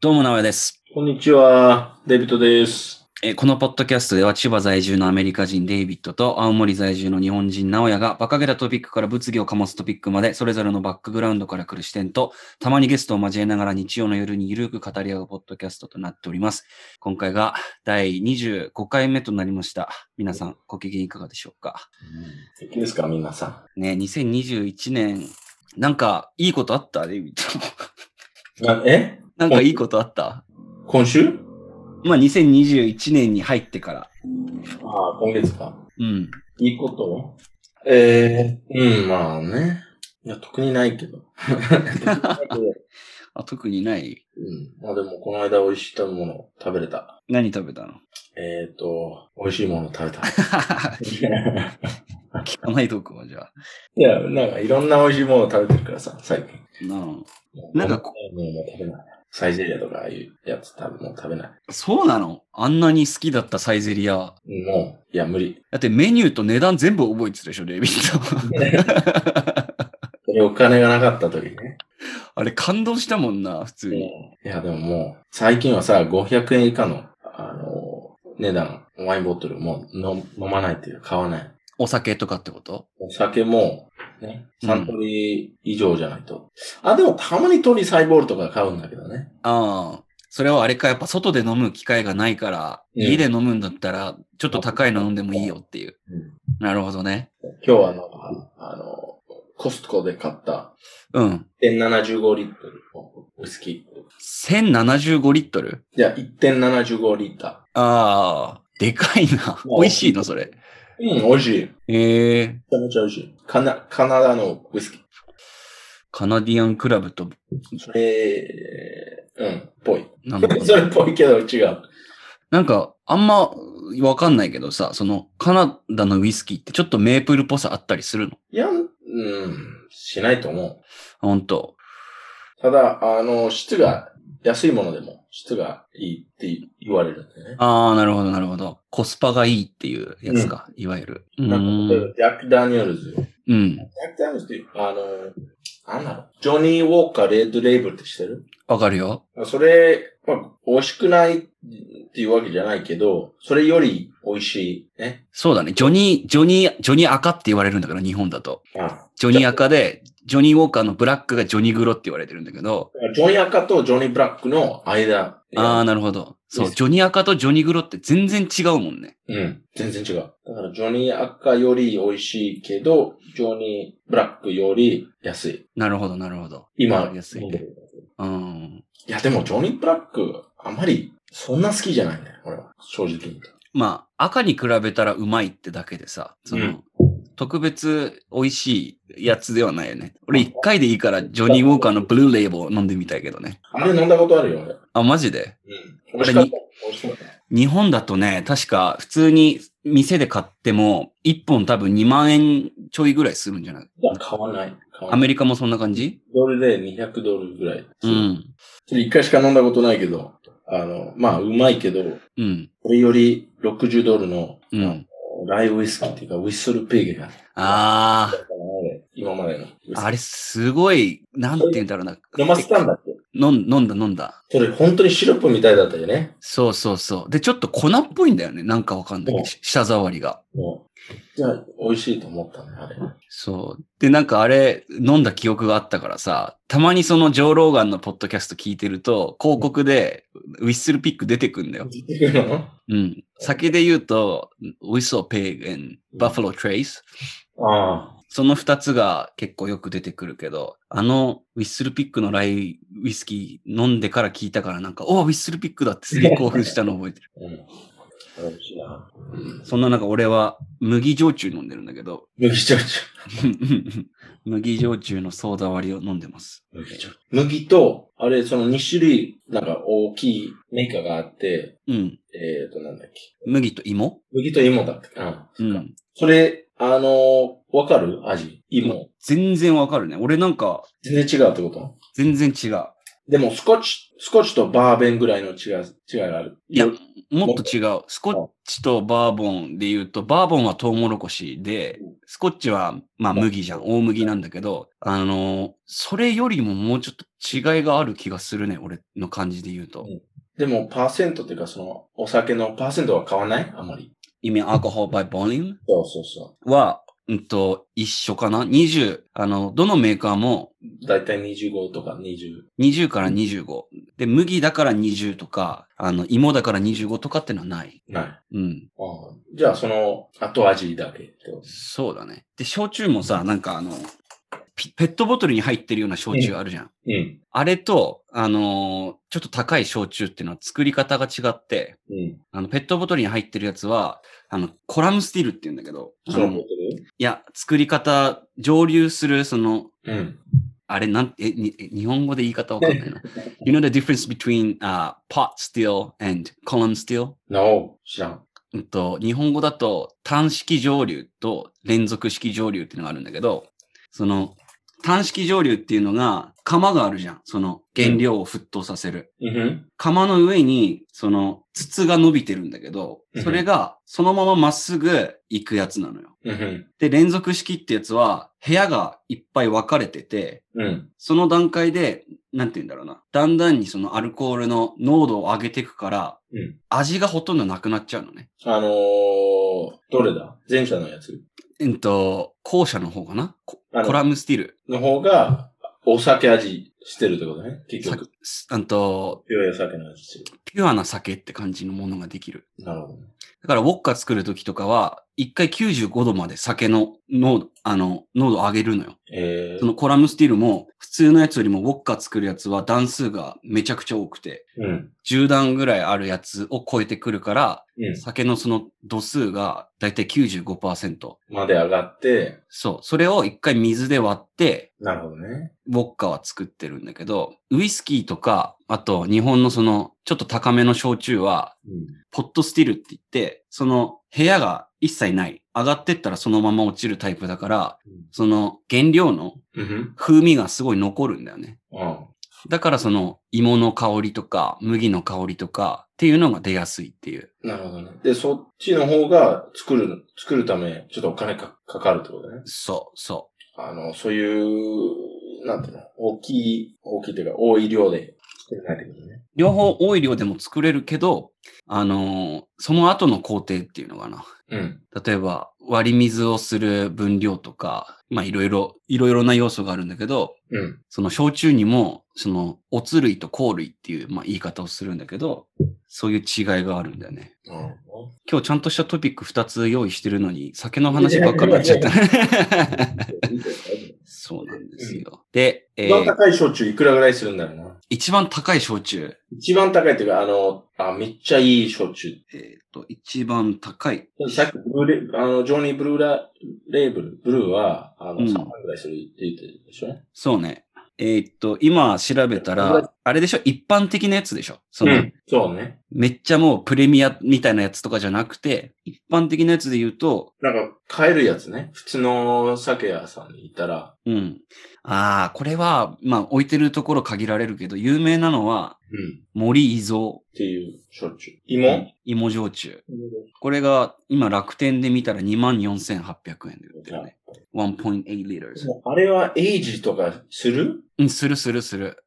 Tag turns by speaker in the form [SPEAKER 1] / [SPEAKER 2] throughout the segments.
[SPEAKER 1] どうも、直江です。
[SPEAKER 2] こんにちは、デビットです。
[SPEAKER 1] えーこのポッドキャストでは千葉在住のアメリカ人デイビッドと青森在住の日本人直哉が馬鹿げたトピックから物議を醸すトピックまでそれぞれのバックグラウンドから来る視点とたまにゲストを交えながら日曜の夜にゆるく語り合うポッドキャストとなっております。今回が第25回目となりました。皆さんご機嫌いかがでしょうか？
[SPEAKER 2] 素敵ですか、皆さ
[SPEAKER 1] ね、2021年、なんかいいことあった？デイビッド。
[SPEAKER 2] ん。なえ？
[SPEAKER 1] なんかいいことあった？
[SPEAKER 2] 今週？
[SPEAKER 1] まあ2021年に入ってから。
[SPEAKER 2] ああ、今月か。
[SPEAKER 1] うん。
[SPEAKER 2] いいこと？ええうん、まあね。いや、特にないけど。
[SPEAKER 1] あ特にない？
[SPEAKER 2] うん。まあでも、この間美味しいものを食べれた。
[SPEAKER 1] 何食べたの？
[SPEAKER 2] えっ、と、美味しいものを食べた。
[SPEAKER 1] 聞かないとこはじゃあ。
[SPEAKER 2] いや、なんかいろんな美味しいものを食べてるからさ、最近。
[SPEAKER 1] なあなんかこ
[SPEAKER 2] もうもう食べない。サイゼリアとかああいうやつ食べ、もう食べない。
[SPEAKER 1] そうなの？あんなに好きだったサイゼリア。
[SPEAKER 2] もう、いや、無理。
[SPEAKER 1] だってメニューと値段全部覚えてたでしょ、デイビッド。
[SPEAKER 2] それお金がなかった時ね。
[SPEAKER 1] あれ感動したもんな、普通に。
[SPEAKER 2] いや、でももう、最近はさ、500円以下の、あの、値段、ワインボトルも飲飲まないっていうか、買わない。
[SPEAKER 1] お酒とかってこと？
[SPEAKER 2] お酒も、ね、
[SPEAKER 1] うん
[SPEAKER 2] サントリー以上じゃないと。あ、でもたまに鳥サイボールとか買うんだけどね。
[SPEAKER 1] ああ。それはあれか、やっぱ外で飲む機会がないから、
[SPEAKER 2] うん
[SPEAKER 1] 家で飲むんだったら、ちょっと高いの飲んでもいいよっていう。
[SPEAKER 2] うん
[SPEAKER 1] なるほどね。
[SPEAKER 2] 今日はあの、ああの、コストコで買った
[SPEAKER 1] うん。
[SPEAKER 2] 1.75リットルのウイスキ
[SPEAKER 1] 1075リットル？
[SPEAKER 2] ー。いや、1.75リッタ
[SPEAKER 1] ああ、でかいな。美味しいの、それ。
[SPEAKER 2] ー。うん、美味しい。め
[SPEAKER 1] ええ
[SPEAKER 2] ちゃめちゃ美味しい。カナ、カナダのウイスキー。
[SPEAKER 1] カナディアンクラブと、
[SPEAKER 2] それ、うん、ぽい。
[SPEAKER 1] なんか、
[SPEAKER 2] それっぽいけど違う。
[SPEAKER 1] なんか、あんまわかんないけどさ、その、カナダのウイスキーってちょっとメープルっぽさあったりするの？
[SPEAKER 2] いや、うん、しないと思う。
[SPEAKER 1] ほんと。
[SPEAKER 2] ただ、あの、質が、安いものでも質がいいって言われるんだよね。
[SPEAKER 1] ああ、なるほど、なるほど。コスパがいいっていうやつか、いわゆる。う
[SPEAKER 2] なんか、ジャック・ダニエルズ。ジ
[SPEAKER 1] うん。
[SPEAKER 2] ャック・ダニエルズって、あの、なんだろう。ジョニー・ウォーカー・レッド・レーブルって知ってる？
[SPEAKER 1] わかるよ。
[SPEAKER 2] それ、まあ、美味しくないっていうわけじゃないけど、それより美味しい。ね。
[SPEAKER 1] そうだね。ジョニー、ジョニー、ジョニー赤って言われるんだから、日本だと。
[SPEAKER 2] あ
[SPEAKER 1] ジョニー赤で、ジョニーウォーカーのブラックがジョニーグロって言われてるんだけど、
[SPEAKER 2] ジョニー赤とジョニー・ブラックの間。
[SPEAKER 1] ああ、なるほど。そう、ジョニー赤とジョニーグロって全然違うもんね。
[SPEAKER 2] うん。全然違う。だから、ジョニー赤より美味しいけど、ジョニーブラックより安い。
[SPEAKER 1] なるほど、なるほど。
[SPEAKER 2] 今、
[SPEAKER 1] 安い
[SPEAKER 2] 飲んでる
[SPEAKER 1] うん。
[SPEAKER 2] いや、でも、ジョニーブラック、あんまり、そんな好きじゃないんだよ、俺は。正直に。
[SPEAKER 1] まあ、赤に比べたらうまいってだけでさ、その、
[SPEAKER 2] うん
[SPEAKER 1] 特別美味しいやつではないよね。俺一回でいいからジョニーウォーカーのブルーレイボー飲んでみたいけどね。
[SPEAKER 2] あれ飲んだことあるよ、俺。
[SPEAKER 1] あ、マジで？
[SPEAKER 2] うん。美味しかった。美味しかった。
[SPEAKER 1] 日本だとね、確か普通に店で買っても、1本多分2万円ちょいぐらいするんじゃない？
[SPEAKER 2] いや、買わない。
[SPEAKER 1] ア。メリカもそんな感じ？
[SPEAKER 2] ドルで200ドルぐらい。
[SPEAKER 1] うん。
[SPEAKER 2] それ一回しか飲んだことないけど、あの、まあ、うまいけど、
[SPEAKER 1] うん。
[SPEAKER 2] これより60ドルの、
[SPEAKER 1] うん。
[SPEAKER 2] ライウイスキーっていうか、ウィッスルピグが、
[SPEAKER 1] あ
[SPEAKER 2] 今までの。
[SPEAKER 1] あ、あれすごい、なんて言うんだろうな。
[SPEAKER 2] 飲ませたんだって。
[SPEAKER 1] 飲ん飲んだ飲んだ。
[SPEAKER 2] それ本当にシロップみたいだったよね。
[SPEAKER 1] そうそうそう。で、ちょっと粉っぽいんだよね。なんかわかんないけど。舌触りが。
[SPEAKER 2] ゃあ、美味しいと思ったね、あれ。
[SPEAKER 1] そう。で、なんかあれ、飲んだ記憶があったからさ、たまにそのジョー・ローガンのポッドキャスト聞いてると、広告で、ウィッスルピック出てくんだよ。
[SPEAKER 2] 出てくるの？
[SPEAKER 1] うん。酒で言うと、WhistlePig and Buffalo Trace。
[SPEAKER 2] ああ。
[SPEAKER 1] その二つが結構よく出てくるけど、あの WhistlePig のライウイスキー飲んでから聞いたからなんか、お WhistlePig だってすげえ興奮したの覚えてる。
[SPEAKER 2] うん。
[SPEAKER 1] そんな中俺は麦焼酎飲んでるんだけど、
[SPEAKER 2] 麦焼酎。
[SPEAKER 1] 麦焼酎のソーダ割りを飲んでます。
[SPEAKER 2] 麦焼酎。麦と、あれ、その2種類、なんか大きいメーカーがあって、
[SPEAKER 1] うん。
[SPEAKER 2] えっ、ー、と、なんだっけ。
[SPEAKER 1] 麦と芋？
[SPEAKER 2] 麦と芋だっけ。うん。
[SPEAKER 1] うん。
[SPEAKER 2] それ、あのーわかる味？芋。
[SPEAKER 1] 全然わかるね。俺なんか、
[SPEAKER 2] 全然違うってこと？
[SPEAKER 1] 全然違う。
[SPEAKER 2] でも、スコッチ、スコッチとバーベンぐらいの違い、違いがある。
[SPEAKER 1] いやもっと違う。スコッチとバーボンで言うと、バーボンはトウモロコシで、スコッチは、まあ麦じゃん。大麦なんだけど、あの、それよりももうちょっと違いがある気がするね。俺の感じで言うと。
[SPEAKER 2] でも、パーセントっていうか、その、お酒のパーセントは変わらない？あまり。
[SPEAKER 1] 意味、アルコール by volume?
[SPEAKER 2] そうそうそ
[SPEAKER 1] は、うんと、一緒かな ?20、あの、どのメーカーも、
[SPEAKER 2] う。だいたい25とか20。
[SPEAKER 1] 20から25。で、麦だから20とか、あの、芋だから25とかってのはない。
[SPEAKER 2] ない。
[SPEAKER 1] うん。
[SPEAKER 2] ああじゃあ、その、後味だけってこと
[SPEAKER 1] そうだね。で、焼酎もさ、なんかあの、ピペットボトルに入ってるような焼酎あるじゃん。
[SPEAKER 2] うん。
[SPEAKER 1] あれと、あのーちょっと高い焼酎っていうのは作り方が違って、
[SPEAKER 2] うん。
[SPEAKER 1] あの、ペットボトルに入ってるやつは、あの、コラムスティルって言うんだけど、あのいや、作り方、蒸留する、その、
[SPEAKER 2] ルうん。
[SPEAKER 1] あれ、なんえ、にえ日本語で言い方わかんないな。you know the difference between、uh, pot still and column still?
[SPEAKER 2] No, 知らん。
[SPEAKER 1] うんと、日本語だと単式蒸留と連続式蒸留っていうのがあるんだけど、その単式蒸留っていうのが釜があるじゃん。その原料を沸騰させる。
[SPEAKER 2] うん。
[SPEAKER 1] 釜の上にその筒が伸びてるんだけど
[SPEAKER 2] うん、
[SPEAKER 1] それがそのまままっすぐ行くやつなのよ。
[SPEAKER 2] うん。
[SPEAKER 1] で、連続式ってやつは部屋がいっぱい分かれてて、
[SPEAKER 2] うん。
[SPEAKER 1] その段階で、なんて言うんだろうな。だんだんにそのアルコールの濃度を上げていくから、
[SPEAKER 2] うん。
[SPEAKER 1] 味がほとんどなくなっちゃうのね。
[SPEAKER 2] あのー、どれだ？前者のやつ？
[SPEAKER 1] うんと、後者の方かな？コラムスティル。
[SPEAKER 2] の方が、お酒味。してるってことね？結
[SPEAKER 1] さ
[SPEAKER 2] 局。
[SPEAKER 1] うんと、
[SPEAKER 2] ピュア酒の味。
[SPEAKER 1] ピュアな酒って感じのものができる。
[SPEAKER 2] なるほどね。
[SPEAKER 1] だから、ウォッカ作るときとかは、一回95度まで酒の濃度、あの、濃度上げるのよ。
[SPEAKER 2] えー
[SPEAKER 1] そのコラムスティルも、普通のやつよりもウォッカ作るやつは段数がめちゃくちゃ多くて、
[SPEAKER 2] うん。
[SPEAKER 1] 10段ぐらいあるやつを超えてくるから、
[SPEAKER 2] うん。
[SPEAKER 1] 酒のその度数がだいたい95%。
[SPEAKER 2] まで上がって、
[SPEAKER 1] そう。それを一回水で割って、
[SPEAKER 2] なるほどね。
[SPEAKER 1] ウォッカは作ってるんだけど、ウイスキーとか、あと日本のそのちょっと高めの焼酎は、
[SPEAKER 2] うん。
[SPEAKER 1] ポットスティルって言って、その部屋が一切ない。上がってったらそのまま落ちるタイプだから、その原料の
[SPEAKER 2] うん。
[SPEAKER 1] 風味がすごい残るんだよね。
[SPEAKER 2] うん。
[SPEAKER 1] だからその芋の香りとか麦の香りとかっていうのが出やすいっていう。
[SPEAKER 2] なるほどね。で、そっちの方が作る、作るため、ちょっとお金かかかるってことね。
[SPEAKER 1] そう、そ
[SPEAKER 2] あの、そういう、なんていうの、大きい、大きいっていうか、多い量で作れないってことね。
[SPEAKER 1] う。両方多い量でも作れるけど、あのーその後の工程っていうのかな。
[SPEAKER 2] うん。
[SPEAKER 1] 例えば割り水をする分量とか、まあいろいろ、いろいろな要素があるんだけど、
[SPEAKER 2] うん。
[SPEAKER 1] その焼酎にも、その、おつ類と香類っていう、まあ言い方をするんだけど、そういう違いがあるんだよね。
[SPEAKER 2] うん。
[SPEAKER 1] 今日ちゃんとしたトピック2つ用意してるのに、酒の話ばっかりになっちゃった。そうなんですよ。で、え
[SPEAKER 2] 一番
[SPEAKER 1] ー
[SPEAKER 2] 高い焼酎いくらぐらいするんだろうな？
[SPEAKER 1] 一番高い焼酎。
[SPEAKER 2] 一番高いっていうか、あの、あ、めっちゃいい焼酎。
[SPEAKER 1] えっ、と、一番高い。
[SPEAKER 2] さっきブルーレ、あの、ジョニー・ブルーラ、レーブル、ブルーは、あの、
[SPEAKER 1] うん
[SPEAKER 2] 3万ぐらいするって言ってるでしょ、
[SPEAKER 1] そうね。えっ、と、今調べたら、あれでしょ？一般的なやつでしょ？その、
[SPEAKER 2] うん。そうね。
[SPEAKER 1] めっちゃもうプレミアみたいなやつとかじゃなくて、一般的なやつで言うと、
[SPEAKER 2] なんか、買えるやつね。普通の酒屋さんに行ったら、
[SPEAKER 1] うん。ああ、これは、まあ置いてるところ限られるけど、有名なのは、
[SPEAKER 2] うん。
[SPEAKER 1] 森伊蔵。
[SPEAKER 2] っていう焼酎。芋、
[SPEAKER 1] 芋焼酎。これが今楽天で見たら24,800円で売ってるね。1.8 liters。
[SPEAKER 2] もうあれはエイジとかする？
[SPEAKER 1] うん、するするする。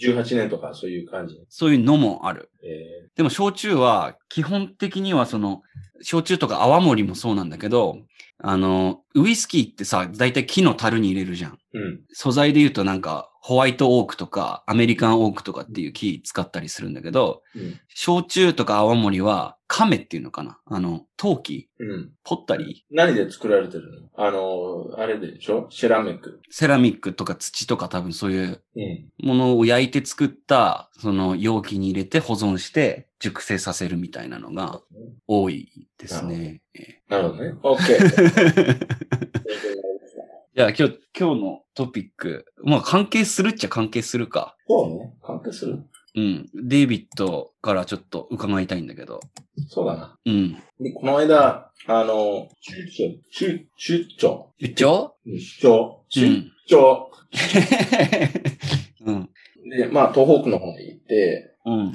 [SPEAKER 2] ?18 年とかそういう感じ？
[SPEAKER 1] そういうのもある。
[SPEAKER 2] え
[SPEAKER 1] でも焼酎は基本的にはその、焼酎とか泡盛もそうなんだけど、あの、ウイスキーってさ、だいたい木の樽に入れるじゃん。
[SPEAKER 2] ー、うん。
[SPEAKER 1] 素材で言うとなんか、ホワイトオークとか、アメリカンオークとかっていう木使ったりするんだけど、
[SPEAKER 2] うん。
[SPEAKER 1] 焼酎とか泡盛は、亀っていうのかな？あの、陶器
[SPEAKER 2] うん。
[SPEAKER 1] ポッタリー
[SPEAKER 2] 何で作られてるの？あの、あれでしょ？セラミック。
[SPEAKER 1] セラミックとか土とか多分そういう
[SPEAKER 2] うん。
[SPEAKER 1] ものを焼いて作った、その容器に入れて保存して熟成させるみたいなのが多いですね。え
[SPEAKER 2] なるほどね。OK
[SPEAKER 1] ー じゃあ今日、今日のトピック、まあ関係するっちゃ関係するか。
[SPEAKER 2] そうね。関係する？
[SPEAKER 1] うん。デイビッドからちょっと伺いたいんだけど。
[SPEAKER 2] そうだな。
[SPEAKER 1] うん。
[SPEAKER 2] で、この間、あの、出張、出、出張？
[SPEAKER 1] 出張
[SPEAKER 2] 出張。出
[SPEAKER 1] うん。
[SPEAKER 2] 張。
[SPEAKER 1] うん。
[SPEAKER 2] で、まあ、東北の方に行って、
[SPEAKER 1] うん。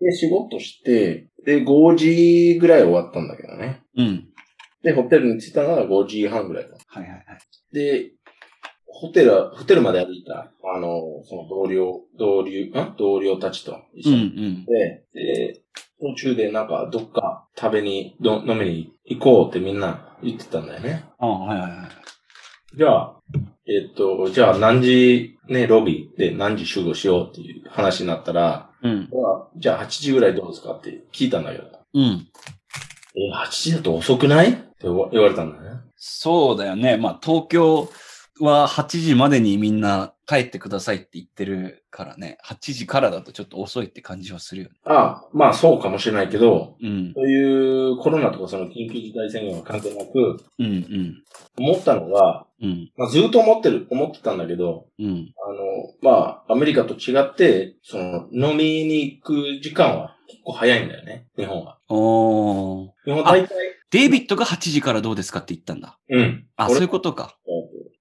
[SPEAKER 2] で、仕事して、で、5時ぐらい終わったんだけどね。
[SPEAKER 1] うん。
[SPEAKER 2] で、ホテルに着いたのが5時半ぐらいだ。
[SPEAKER 1] はいはいはい。
[SPEAKER 2] で、ホテル、ホテルまで歩いた、あの、その同僚、同僚、ん同僚たちと一
[SPEAKER 1] うん
[SPEAKER 2] 緒に
[SPEAKER 1] うん。
[SPEAKER 2] で、で、途中でなんかどっか食べに、ど飲みに行こうってみんな言ってたんだよね。
[SPEAKER 1] あはいはいはい。
[SPEAKER 2] じゃあ、えっと、じゃあ何時ね、ロビーで何時集合しようっていう話になったら、
[SPEAKER 1] うん。
[SPEAKER 2] じゃあ8時ぐらいどうですかって聞いたんだけど、
[SPEAKER 1] うん。
[SPEAKER 2] え、8時だと遅くない？言われたんだよね。
[SPEAKER 1] そうだよね。まあ、東京は8時までにみんな帰ってくださいって言ってるからね。8時からだとちょっと遅いって感じはするよね。
[SPEAKER 2] ああ、まあそうかもしれないけど、
[SPEAKER 1] うん。
[SPEAKER 2] そういうコロナとかその緊急事態宣言は関係なく、
[SPEAKER 1] うんうん。
[SPEAKER 2] 思ったのが、
[SPEAKER 1] うん。
[SPEAKER 2] まあずっと思ってる、思ってたんだけど、
[SPEAKER 1] うん。
[SPEAKER 2] あの、まあ、アメリカと違って、その、飲みに行く時間は結構早いんだよね、日本は。
[SPEAKER 1] おー。
[SPEAKER 2] 日本大体、
[SPEAKER 1] デイビッドが8時からどうですかって言ったんだ。
[SPEAKER 2] うん。
[SPEAKER 1] あ、
[SPEAKER 2] 俺
[SPEAKER 1] そういうことか。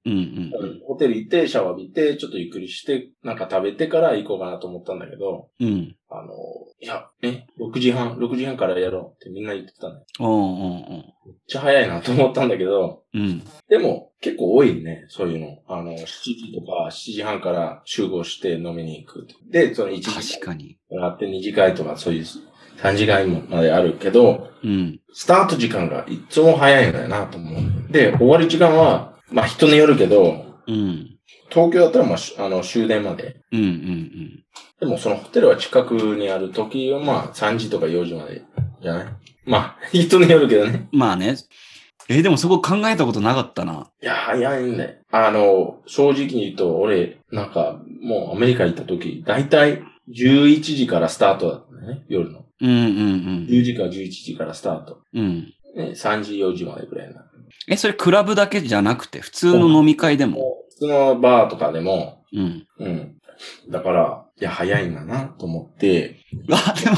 [SPEAKER 1] うんうん。
[SPEAKER 2] ホテル行って、シャワー浴びて、ちょっとゆっくりして、なんか食べてから行こうかなと思ったんだけど、
[SPEAKER 1] うん。
[SPEAKER 2] あの、いや、え、6時半、6時半からやろうってみんな言ってたね。
[SPEAKER 1] おーおーおー
[SPEAKER 2] めっちゃ早いなと思ったんだけど、
[SPEAKER 1] うん。
[SPEAKER 2] でも、結構多いね、そういうの。あの、7時とか7時半から集合して飲みに行く。で、その1時
[SPEAKER 1] 確かに。
[SPEAKER 2] があって2時会とかそういう3時会まであるけど、
[SPEAKER 1] うん。
[SPEAKER 2] スタート時間がいつも早いんだよなと思う。で、終わり時間は、まあ人によるけど、
[SPEAKER 1] うん。
[SPEAKER 2] 東京だったらまあし、あの、終電まで。
[SPEAKER 1] うんうんうん。
[SPEAKER 2] でもそのホテルは近くにある時はまあ3時とか4時までじゃない？まあ、人によるけどね。
[SPEAKER 1] まあね。えーでもそこ考えたことなかったな。
[SPEAKER 2] いや、早いんだよ。あの、正直に言うと、俺、なんか、もうアメリカ行った時、だいたい11時からスタートだったね、夜の。
[SPEAKER 1] うんうん
[SPEAKER 2] 10時から11時からスタート。
[SPEAKER 1] うん。うん。
[SPEAKER 2] ね、3時、4時までぐらいな。
[SPEAKER 1] え、それクラブだけじゃなくて、普通の飲み会でも？
[SPEAKER 2] もう普通のバーとかでも、
[SPEAKER 1] うん。
[SPEAKER 2] うん。だから、いや、早いんだな、と思って、
[SPEAKER 1] あ、でも、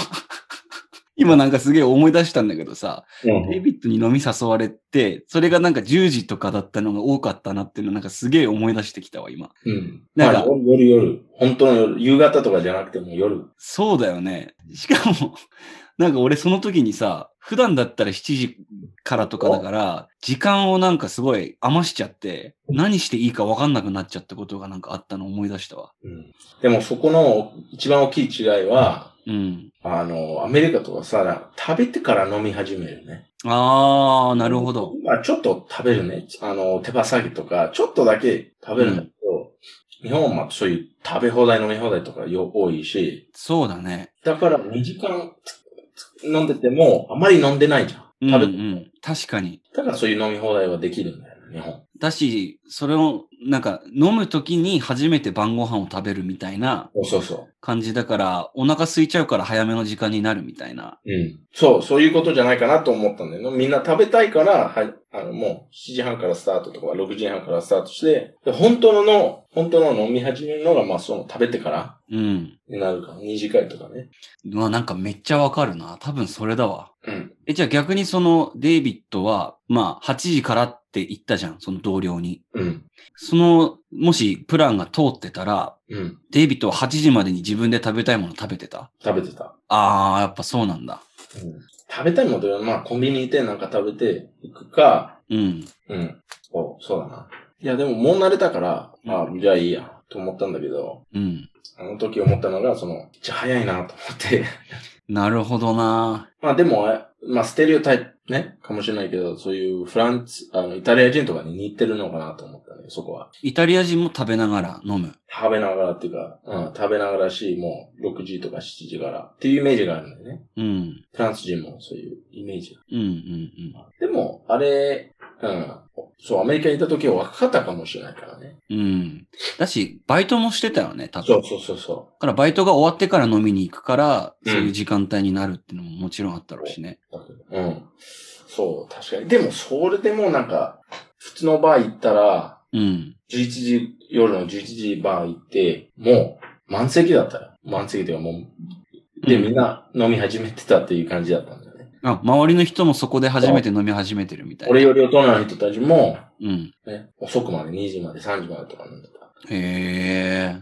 [SPEAKER 1] 今なんかすげえ思い出したんだけどさ、
[SPEAKER 2] うん
[SPEAKER 1] デイビッドに飲み誘われて、それがなんか10時とかだったのが多かったなっていうのなんかすげえ思い出してきたわ、今。
[SPEAKER 2] うん。
[SPEAKER 1] なんか
[SPEAKER 2] まあ夜、夜、夜。本当の夜。夕方とかじゃなくても夜。
[SPEAKER 1] そうだよね。しかも、なんか俺その時にさ、普段だったら7時からとかだから、時間をなんかすごい余しちゃって、何していいか分かんなくなっちゃったことがなんかあったのを思い出したわ。
[SPEAKER 2] うん。でもそこの一番大きい違いは、
[SPEAKER 1] うん。
[SPEAKER 2] あの、アメリカとかさ、食べてから飲み始めるね。
[SPEAKER 1] あー、なるほど。
[SPEAKER 2] まあちょっと食べるね。あの、手羽先とか、ちょっとだけ食べるんだけど、日本はまあそういう食べ放題飲み放題とかよ多いし、
[SPEAKER 1] そうだね。
[SPEAKER 2] だから2時間飲んでても、あまり飲んでないじゃん。食べて、
[SPEAKER 1] ん。確かに。
[SPEAKER 2] だからそういう飲み放題はできるんだよ、日本。
[SPEAKER 1] だし、それを、なんか、飲む時に初めて晩ご飯を食べるみたいな感じだから、お腹空いちゃうから早めの時間になるみたいな。
[SPEAKER 2] う。うん。そう、そういうことじゃないかなと思ったんだよね。みんな食べたいから、はい、あの、もう7時半からスタートとか6時半からスタートして、で本当のの、本当の飲み始めるのが、まあその食べてから
[SPEAKER 1] うん。
[SPEAKER 2] になるから、2次会とかね。
[SPEAKER 1] うわ、なんかめっちゃわかるな。多分それだわ。
[SPEAKER 2] うん。
[SPEAKER 1] え、じゃあ逆にそのデイビッドは、まあ、8時からって言ったじゃん。その同僚に。
[SPEAKER 2] うん。
[SPEAKER 1] その、もしプランが通ってたら、
[SPEAKER 2] うん。
[SPEAKER 1] デイビッドは8時までに自分で食べたいもの食べてた？
[SPEAKER 2] 食べてた。
[SPEAKER 1] あー、やっぱそうなんだ。
[SPEAKER 2] うん。食べたいものは、まあコンビニ行ってなんか食べていくか、
[SPEAKER 1] うん。
[SPEAKER 2] うん。そう、そうだな。いや、でももう慣れたから、あじゃあいいや、と思ったんだけど、
[SPEAKER 1] うん。
[SPEAKER 2] あの時思ったのが、その、めっちゃ早いなと思って。
[SPEAKER 1] なるほどな。
[SPEAKER 2] まあでも、あまあステレオタイプね、かもしれないけど、そういうフランス、あの、イタリア人とかに似てるのかなと思ったね、そこは。
[SPEAKER 1] イタリア人も食べながら飲む。
[SPEAKER 2] 食べながらっていうか、うん、食べながらし、もう6時とか7時からっていうイメージがあるんだよね。
[SPEAKER 1] うん。
[SPEAKER 2] フランス人もそういうイメージが。
[SPEAKER 1] うん、うん、
[SPEAKER 2] でも、あれ、うん、そう、アメリカにいた時は若かったかもしれないからね。
[SPEAKER 1] うん。うん。だし、バイトもしてたよね、多分。
[SPEAKER 2] そうそうそうそ
[SPEAKER 1] だからバイトが終わってから飲みに行くから、
[SPEAKER 2] うん
[SPEAKER 1] そういう時間帯になるっていうのももちろんあったろうしね。
[SPEAKER 2] う。うん。そう、確かに。でも、それでもなんか、普通のバー行ったら、
[SPEAKER 1] うん。
[SPEAKER 2] 11時、夜の11時バー行って、もう満席だったよ。満席というかもう、で、
[SPEAKER 1] うん
[SPEAKER 2] みんな飲み始めてたっていう感じだったんだ。
[SPEAKER 1] あ、周りの人もそこで初めて飲み始めてるみたいな。
[SPEAKER 2] 俺より大人の人たちも、
[SPEAKER 1] うん。
[SPEAKER 2] ね、遅くまで2時まで3時までとか飲んでた。
[SPEAKER 1] へえ。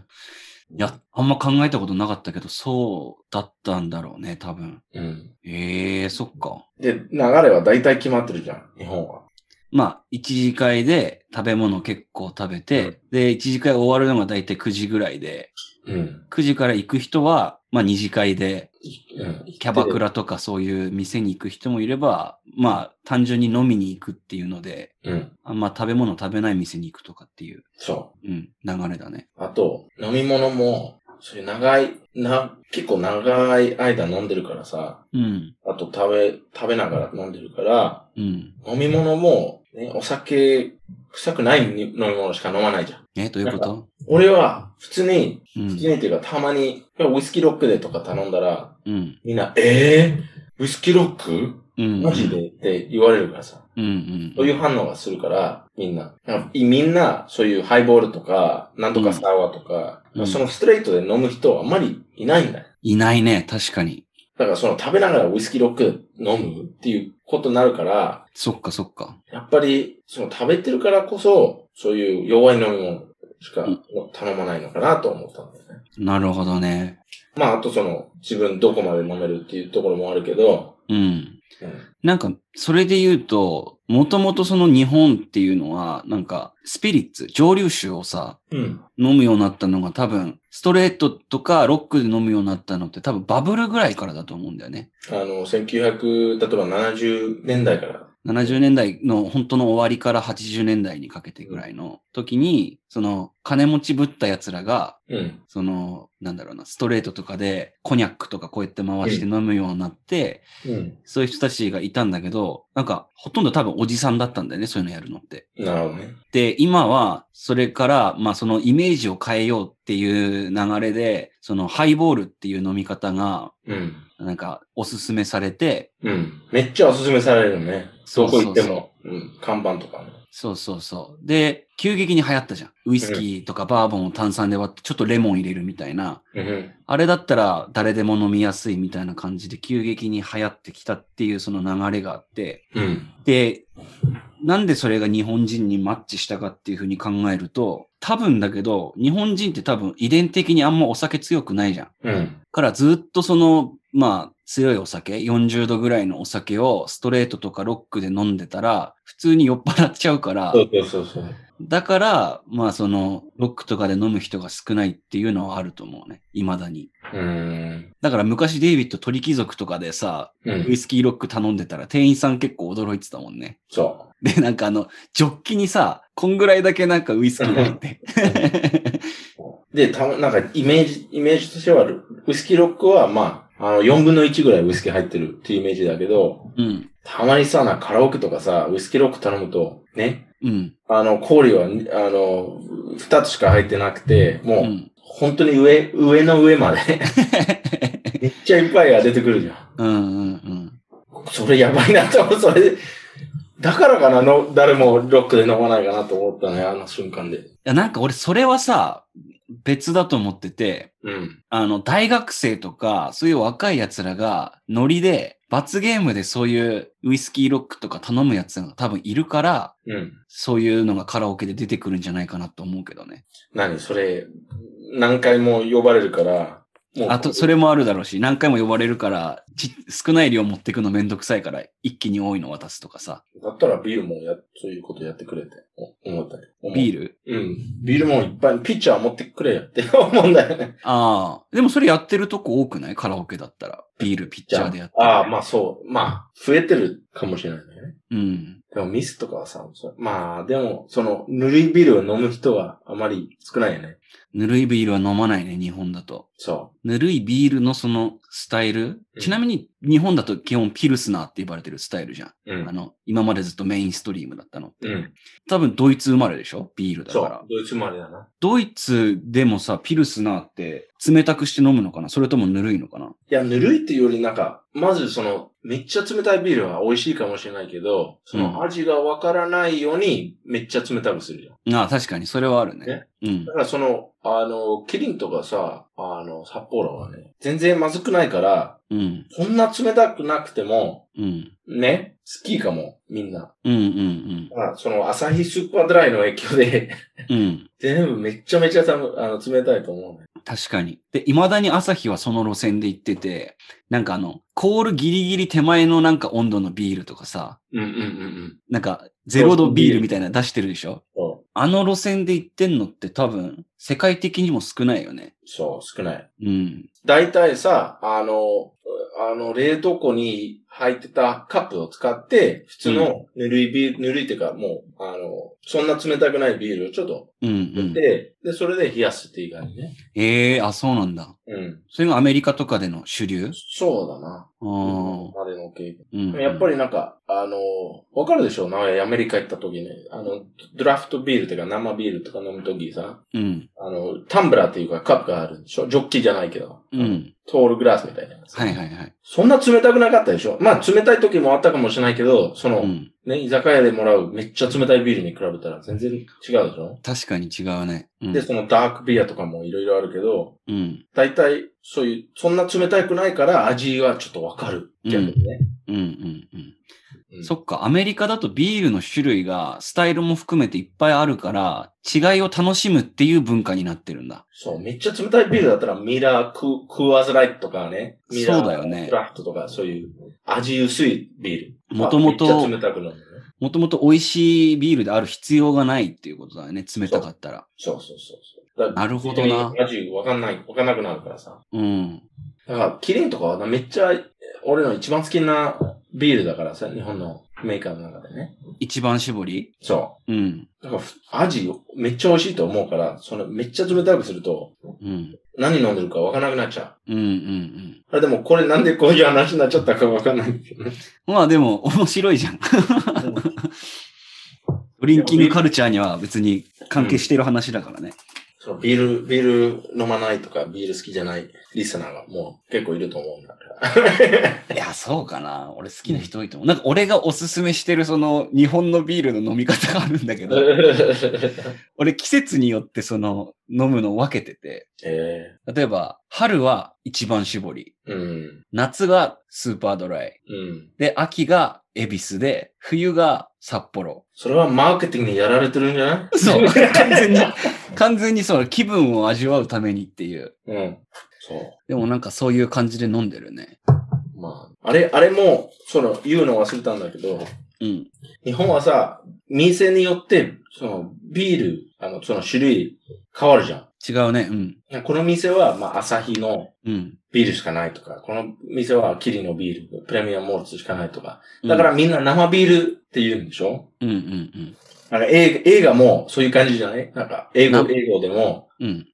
[SPEAKER 1] いや、あんま考えたことなかったけど、そうだったんだろうね、多分。
[SPEAKER 2] うん。
[SPEAKER 1] ええそっか。
[SPEAKER 2] で、流れは大体決まってるじゃん、日本は。
[SPEAKER 1] まあ、一次会で食べ物結構食べて、で、一次会終わるのがだいたい9時ぐらいで、
[SPEAKER 2] うん。
[SPEAKER 1] 9時から行く人は、まあ二次会で、
[SPEAKER 2] うん。
[SPEAKER 1] キャバクラとかそういう店に行く人もいれば、まあ単純に飲みに行くっていうので、
[SPEAKER 2] うん。
[SPEAKER 1] あんま食べ物食べない店に行くとかっていう、
[SPEAKER 2] そ
[SPEAKER 1] うん、流れだね。
[SPEAKER 2] う。あと、飲み物も、そういう長い、な、結構長い間飲んでるからさ、
[SPEAKER 1] うん、
[SPEAKER 2] あと食べ、食べながら飲んでるから、
[SPEAKER 1] うん。
[SPEAKER 2] 飲み物も、ね、お酒臭くない飲み物しか飲まないじゃん。
[SPEAKER 1] え、どういうこと？
[SPEAKER 2] 俺は、普通に、
[SPEAKER 1] うん、
[SPEAKER 2] 普通にっていうか、たまに、ウイスキーロックでとか頼んだら、
[SPEAKER 1] うん、
[SPEAKER 2] みんな、えー、ウイスキーロック？
[SPEAKER 1] うん。
[SPEAKER 2] マジで？って言われるからさ。
[SPEAKER 1] うん、うん。
[SPEAKER 2] そういう反応がするから、みんな。みんな、そういうハイボールとか、なんとかサワーとか、
[SPEAKER 1] うん
[SPEAKER 2] そのストレートで飲む人はあんまりいないんだよ。
[SPEAKER 1] いないね、確かに。
[SPEAKER 2] だからその食べながらウイスキーロックで飲むっていうことになるから、
[SPEAKER 1] そっかそっか。
[SPEAKER 2] やっぱり、その食べてるからこそ、そういう弱い飲み物しか
[SPEAKER 1] うん
[SPEAKER 2] 頼まないのかなと思ったんだよね。
[SPEAKER 1] なるほどね。
[SPEAKER 2] まあ、あとその、自分どこまで飲めるっていうところもあるけど、
[SPEAKER 1] うん。
[SPEAKER 2] うん。
[SPEAKER 1] なんか、それで言うと、もともとその日本っていうのは、なんか、スピリッツ、蒸留酒をさ、
[SPEAKER 2] うん。
[SPEAKER 1] 飲むようになったのが多分、ストレートとかロックで飲むようになったのって多分バブルぐらいからだと思うんだよね。
[SPEAKER 2] あの、1900、例えば70年代から。
[SPEAKER 1] 70年代の本当の終わりから80年代にかけてぐらいの時に、その金持ちぶった奴らが、
[SPEAKER 2] うん。
[SPEAKER 1] その、なんだろうな、ストレートとかでコニャックとかこうやって回して飲むようになって、
[SPEAKER 2] うん。
[SPEAKER 1] そういう人たちがいたんだけど、なんかほとんど多分おじさんだったんだよね、そういうのやるのって。
[SPEAKER 2] なるほどね。
[SPEAKER 1] で、今は、それから、まあ、そのイメージを変えようっていう流れで、そのハイボールっていう飲み方が、
[SPEAKER 2] うん。
[SPEAKER 1] なんか、おすすめされて、
[SPEAKER 2] うん。めっちゃおすすめされるね。
[SPEAKER 1] そうそうそう
[SPEAKER 2] どこ行っても。うん。看板とかも。
[SPEAKER 1] そうそうそう。で、急激に流行ったじゃん。ウイスキーとかバーボンを炭酸で割って、ちょっとレモン入れるみたいな。
[SPEAKER 2] うん。
[SPEAKER 1] あれだったら誰でも飲みやすいみたいな感じで急激に流行ってきたっていうその流れがあって、
[SPEAKER 2] うん。
[SPEAKER 1] で、なんでそれが日本人にマッチしたかっていうふうに考えると、多分だけど、日本人って多分遺伝的にあんまお酒強くないじゃん。
[SPEAKER 2] うん。
[SPEAKER 1] からずっとその、まあ、強いお酒、40度ぐらいのお酒をストレートとかロックで飲んでたら、普通に酔っ払っちゃうから
[SPEAKER 2] そ、うそうそうそう。
[SPEAKER 1] だから、まあその、ロックとかで飲む人が少ないっていうのはあると思うね。未だに。
[SPEAKER 2] うーん。
[SPEAKER 1] だから昔デイビッド鳥貴族とかでさ、
[SPEAKER 2] うん
[SPEAKER 1] ウイ。スキーロック頼んでたら店員さん結構驚いてたもんね。
[SPEAKER 2] そ
[SPEAKER 1] で、なんかあの、ジョッキにさ、こんぐらいだけなんかウイスキーが入って。
[SPEAKER 2] う。で、たま、なんかイメージ、イメージとしては、ウイスキーロックは、まあ、あの、4分の1ぐらいウイスキー入ってるっていうイメージだけど、
[SPEAKER 1] うん。
[SPEAKER 2] たまにさ、な、カラオケとかさ、ウイスキーロック頼むと、ね、
[SPEAKER 1] うん。
[SPEAKER 2] あの、氷は、あの、2つしか入ってなくて、もう、
[SPEAKER 1] うん。
[SPEAKER 2] 本当に上、上の上まで、めっちゃいっぱいが出てくるじゃん。
[SPEAKER 1] うんうんうん。
[SPEAKER 2] それやばいなと思う。それで、だからかなの、誰もロックで飲まないかなと思ったね、あの瞬間で。
[SPEAKER 1] いや、なんか俺それはさ、別だと思ってて、
[SPEAKER 2] うん。
[SPEAKER 1] あの、大学生とか、そういう若い奴らが、ノリで、罰ゲームでそういうウイスキーロックとか頼む奴が多分いるから、
[SPEAKER 2] うん。
[SPEAKER 1] そういうのがカラオケで出てくるんじゃないかなと思うけどね。
[SPEAKER 2] 何それ、何回も呼ばれるから。
[SPEAKER 1] あと、それもあるだろうし、何回も呼ばれるから、ち少ない量持ってくのめんどくさいから、一気に多いの渡すとかさ。
[SPEAKER 2] だったらビールもや、そういうことやってくれってお思ったり。ル
[SPEAKER 1] ビール？
[SPEAKER 2] うん。ビールもいっぱい、ピッチャー持ってくれよって 思うんだよね。
[SPEAKER 1] ああ。でもそれやってるとこ多くない？カラオケだったら。ビールピッチャーでやってる。
[SPEAKER 2] ああ、まあそう。まあ、増えてるかもしれないね。
[SPEAKER 1] うん。
[SPEAKER 2] でもミスとかはさ、まあ、でも、その、ぬるいビールを飲む人はあまり少ないよね。
[SPEAKER 1] ぬるいビールは飲まないね、日本だと。
[SPEAKER 2] そ
[SPEAKER 1] ぬるいビールのそのスタイル？
[SPEAKER 2] うん
[SPEAKER 1] ちなみに日本だと基本ピルスナーって呼ばれてるスタイルじゃん。
[SPEAKER 2] う。うん
[SPEAKER 1] あ。の、今までずっとメインストリームだったのって。
[SPEAKER 2] うん。
[SPEAKER 1] 多分ドイツ生まれでしょ？ビールだから。。
[SPEAKER 2] ドイツ生まれだな。
[SPEAKER 1] ドイツでもさ、ピルスナーって冷たくして飲むのかな？それともぬるいのかな？い
[SPEAKER 2] や、ぬるいっていうよりなんか、まずその、めっちゃ冷たいビールは美味しいかもしれないけど、その味がわからないようにめっちゃ冷たくするじゃん。
[SPEAKER 1] ああ、確かにそれはあるね。
[SPEAKER 2] ね
[SPEAKER 1] うん
[SPEAKER 2] だ。からそのあの、キリンとかさ、あの、札幌はね、全然まずくないから、
[SPEAKER 1] うん。
[SPEAKER 2] こんな冷たくなくても、
[SPEAKER 1] うん。
[SPEAKER 2] ね、好きかも、みんな。
[SPEAKER 1] うんうん
[SPEAKER 2] まあ、その、アサヒスーパードライの影響で、
[SPEAKER 1] うん。うん。
[SPEAKER 2] 全部めっちゃめちゃ寒あの冷たいと思うね。
[SPEAKER 1] 確かに。で、未だに朝日はその路線で行ってて、なんかあの、コールギリギリ手前のなんか温度のビールとかさ、
[SPEAKER 2] うんうんうんうん。
[SPEAKER 1] なんかゼロ度ビールみたいなの出してるでしょ？
[SPEAKER 2] そ
[SPEAKER 1] あの路線で行ってんのって多分、世界的にも少ないよね。
[SPEAKER 2] う、そう、少ない。
[SPEAKER 1] うん。
[SPEAKER 2] 大体さ、あの、あの、冷凍庫に入ってたカップを使って、普通のぬるいビール、ぬるいっていうか、もう、あの、そんな冷たくないビールをちょっと
[SPEAKER 1] うんうん。
[SPEAKER 2] 入れて、で、それで冷やすっていう感じね。
[SPEAKER 1] ええあ、そうなんだ。
[SPEAKER 2] うん。
[SPEAKER 1] それがアメリカとかでの主流？
[SPEAKER 2] そうだな。
[SPEAKER 1] あー
[SPEAKER 2] までの経験。
[SPEAKER 1] うん。
[SPEAKER 2] やっぱりなんか、あの、わかるでしょ？名古屋アメリカ行った時ね。あの、ドラフトビールっていうか生ビールとか飲む時さ、
[SPEAKER 1] うん。
[SPEAKER 2] あの、タンブラーっていうかカップがあるんでしょ？ジョッキじゃないけど。
[SPEAKER 1] うん。
[SPEAKER 2] トールグラスみたいなやつ。
[SPEAKER 1] はいはいはい。
[SPEAKER 2] そんな冷たくなかったでしょ？まあ冷たい時もあったかもしれないけど、その、
[SPEAKER 1] うん。
[SPEAKER 2] ね、居酒屋でもらうめっちゃ冷たいビールに比べたら全然違うでしょ、
[SPEAKER 1] 確かに違うね。うん。
[SPEAKER 2] で、そのダークビアとかもいろいろあるけど、
[SPEAKER 1] うん。
[SPEAKER 2] 大体そういう、そんな冷たくないから味はちょっとわかる。逆にね。
[SPEAKER 1] うんうんうん。
[SPEAKER 2] うん
[SPEAKER 1] そっか、アメリカだとビールの種類がスタイルも含めていっぱいあるから、違いを楽しむっていう文化になってるんだ。
[SPEAKER 2] そう、めっちゃ冷たいビールだったらミラーク、クーアーズライトとかね。ミラー
[SPEAKER 1] そうだよね
[SPEAKER 2] クラフトとかそういう味薄いビール。
[SPEAKER 1] もともと。もともと美味しいビールである必要がないっていうことだよね。冷たかったら。
[SPEAKER 2] そうそうそうそう。
[SPEAKER 1] なるほどな
[SPEAKER 2] 味わかんない、わかんなくなるからさ。
[SPEAKER 1] うん。
[SPEAKER 2] だから、キリンとかはなめっちゃ、俺の一番好きなビールだからさ、日本のメーカーの中でね。
[SPEAKER 1] 一番搾り？
[SPEAKER 2] そ
[SPEAKER 1] うん。
[SPEAKER 2] う。だから、味めっちゃ美味しいと思うから、そのめっちゃ冷たくすると、
[SPEAKER 1] うん。
[SPEAKER 2] 何飲んでるかわからなくなっちゃう。
[SPEAKER 1] うんうんうん。
[SPEAKER 2] あれでもこれなんでこういう話になっちゃったかわかんないけどね。
[SPEAKER 1] まあでも面白いじゃん。ドリンキングカルチャーには別に関係している話だからね。
[SPEAKER 2] そのビール、ビール飲まないとか、ビール好きじゃないリスナーがもう結構いると思うんだ。
[SPEAKER 1] いや、そうかな。俺好きな人多いと思う。なんか俺がおすすめしてるその日本のビールの飲み方があるんだけど、俺季節によってその飲むのを分けてて、
[SPEAKER 2] え
[SPEAKER 1] 例えば春は一番搾り、
[SPEAKER 2] えうん。
[SPEAKER 1] 夏がスーパードライ、
[SPEAKER 2] うん。
[SPEAKER 1] で、秋が恵比寿で、冬が札幌。
[SPEAKER 2] それはマーケティングにやられてるんじゃない？
[SPEAKER 1] そう、完全に、完全にその気分を味わうためにっていう。
[SPEAKER 2] うん。そう。
[SPEAKER 1] でもなんかそういう感じで飲んでるね。
[SPEAKER 2] まあ、あれ、あれも、その、言うの忘れたんだけど、
[SPEAKER 1] うん。
[SPEAKER 2] 日本はさ、店によって、その、ビール、あの、その種類変わるじゃん。
[SPEAKER 1] 違うね。うん。
[SPEAKER 2] この店は、まあ、アサヒの
[SPEAKER 1] うん。
[SPEAKER 2] ビールしかないとか、この店はキリのビール、プレミアムモルツしかないとか。だからみんな生ビールって言うんでしょ？
[SPEAKER 1] うんうん
[SPEAKER 2] なんか映画映画もそういう感じじゃない？なんか、英語、
[SPEAKER 1] な
[SPEAKER 2] 英語でも、
[SPEAKER 1] うん。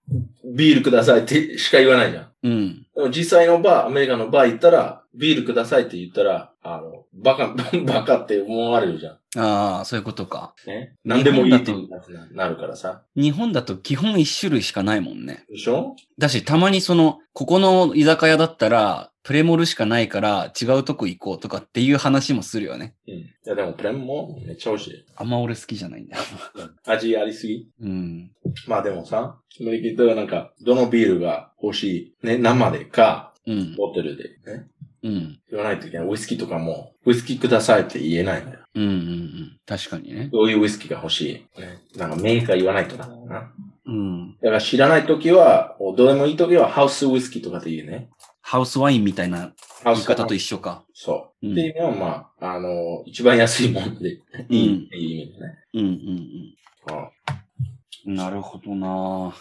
[SPEAKER 1] うん。
[SPEAKER 2] ビールくださいってしか言わないじゃん。
[SPEAKER 1] うん。
[SPEAKER 2] でも実際のバー、アメリカのバー行ったら、ビールくださいって言ったら、あの、バカ、バカって思われるじゃん。
[SPEAKER 1] ああ、そういうことか。
[SPEAKER 2] ね？何でもいいって
[SPEAKER 1] 日
[SPEAKER 2] なるからさ。
[SPEAKER 1] 日本だと基本一種類しかないもんね。
[SPEAKER 2] でしょ？
[SPEAKER 1] だし、たまにその、ここの居酒屋だったら、プレモルしかないから違うとこ行こうとかっていう話もするよね。
[SPEAKER 2] うん。いやでもプレムもめっちゃ美味しい。
[SPEAKER 1] あんま俺好きじゃないんだよ。
[SPEAKER 2] 味ありすぎ？
[SPEAKER 1] うん。
[SPEAKER 2] まあでもさ、アメリカ行ったらなんか、どのビールが欲しい？ね、生でか、
[SPEAKER 1] うん。
[SPEAKER 2] ボトルでね？
[SPEAKER 1] うん。
[SPEAKER 2] 言わないといけない。ウイスキーとかも、ウイスキーくださいって言えないんだよ。
[SPEAKER 1] うんうんうん。確かにね。
[SPEAKER 2] どういうウイスキーが欲しい。ね。なんかメーカー言わないとだな。
[SPEAKER 1] うん。
[SPEAKER 2] だから知らないときは、どうでもいいときはハウスウイスキーとかで言うね。
[SPEAKER 1] ハウスワインみたいな言い方と一緒か。
[SPEAKER 2] そう。
[SPEAKER 1] うん
[SPEAKER 2] っていうのは、まあ、あの、一番安いもので、いいっていう意味でね。
[SPEAKER 1] うんうん
[SPEAKER 2] うん
[SPEAKER 1] うん。なるほどな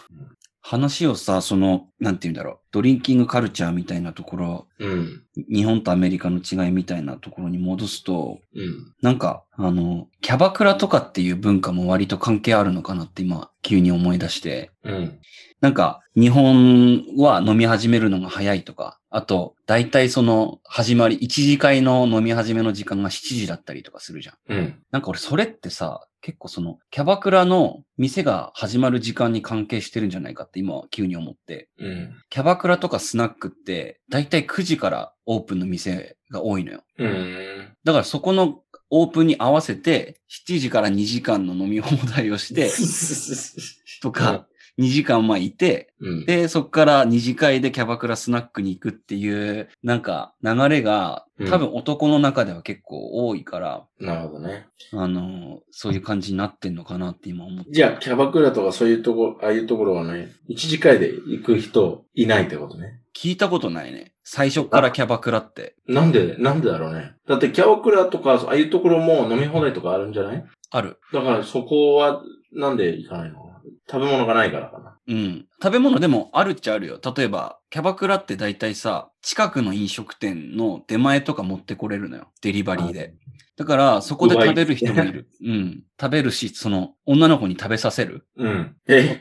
[SPEAKER 1] 話をさ、その、なんて言うんだろう。ドリンキングカルチャーみたいなところ、
[SPEAKER 2] うん。
[SPEAKER 1] 日本とアメリカの違いみたいなところに戻すと、
[SPEAKER 2] うん。
[SPEAKER 1] なんか、あの、キャバクラとかっていう文化も割と関係あるのかなって今、急に思い出して。
[SPEAKER 2] うん。
[SPEAKER 1] なんか、日本は飲み始めるのが早いとか、あと、大体その、始まり、一次会の飲み始めの時間が7時だったりとかするじゃん。
[SPEAKER 2] うん。
[SPEAKER 1] なんか俺、それってさ、結構その、キャバクラの店が始まる時間に関係してるんじゃないかって今、急に思って。
[SPEAKER 2] うん。
[SPEAKER 1] キャバクラとかスナックって、大体9時からオープンの店が多いのよ。
[SPEAKER 2] うん。
[SPEAKER 1] だからそこのオープンに合わせて、7時から2時間の飲み放題をして、とか、2時間まあいて、
[SPEAKER 2] うん。
[SPEAKER 1] で、そっから二次会でキャバクラスナックに行くっていう、なんか流れが
[SPEAKER 2] うん
[SPEAKER 1] 多分男の中では結構多いから、
[SPEAKER 2] なるほどね。
[SPEAKER 1] あの、そういう感じになってんのかなって今思って。
[SPEAKER 2] じゃあ、キャバクラとかそういうとこ、ああいうところはね、一次会で行く人いないってことね。
[SPEAKER 1] 聞いたことないね。最初からキャバクラって。
[SPEAKER 2] なんで、なんでだろうね。だってキャバクラとか、ああいうところも飲み放題とかあるんじゃない？
[SPEAKER 1] ある。
[SPEAKER 2] だからそこは、なんで行かないの？食べ物がないからかな。
[SPEAKER 1] うん。食べ物でもあるっちゃあるよ。例えば、キャバクラって大体さ、近くの飲食店の出前とか持ってこれるのよ。デリバリーで。だから、そこで食べる人もいる。うん。食べるし、その、女の子に食べさせる
[SPEAKER 2] うん。え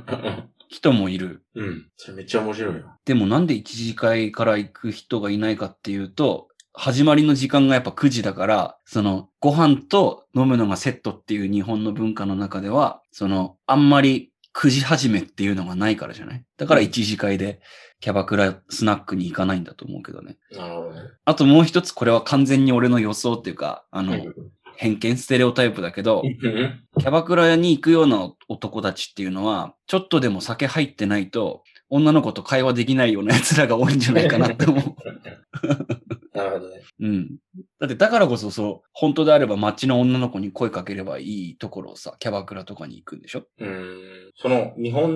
[SPEAKER 1] 人もいる。
[SPEAKER 2] うん。それめっちゃ面白いよ。
[SPEAKER 1] でもなんで一次会から行く人がいないかっていうと、始まりの時間がやっぱ9時だから、その、ご飯と飲むのがセットっていう日本の文化の中では、その、あんまり9時始めっていうのがないからじゃない？だから一次会でキャバクラスナックに行かないんだと思うけどね。
[SPEAKER 2] なるほどね。
[SPEAKER 1] あともう一つこれは完全に俺の予想っていうか、あの、
[SPEAKER 2] うん
[SPEAKER 1] 偏見ステレオタイプだけど、
[SPEAKER 2] うん
[SPEAKER 1] キャバクラに行くような男たちっていうのは、ちょっとでも酒入ってないと、女の子と会話できないような奴らが多いんじゃないかなって思う。
[SPEAKER 2] なるほどね。
[SPEAKER 1] うん。だってだからこそそう、本当であれば街の女の子に声かければいいところをさ、キャバクラとかに行くんでしょ？
[SPEAKER 2] うん。その、日本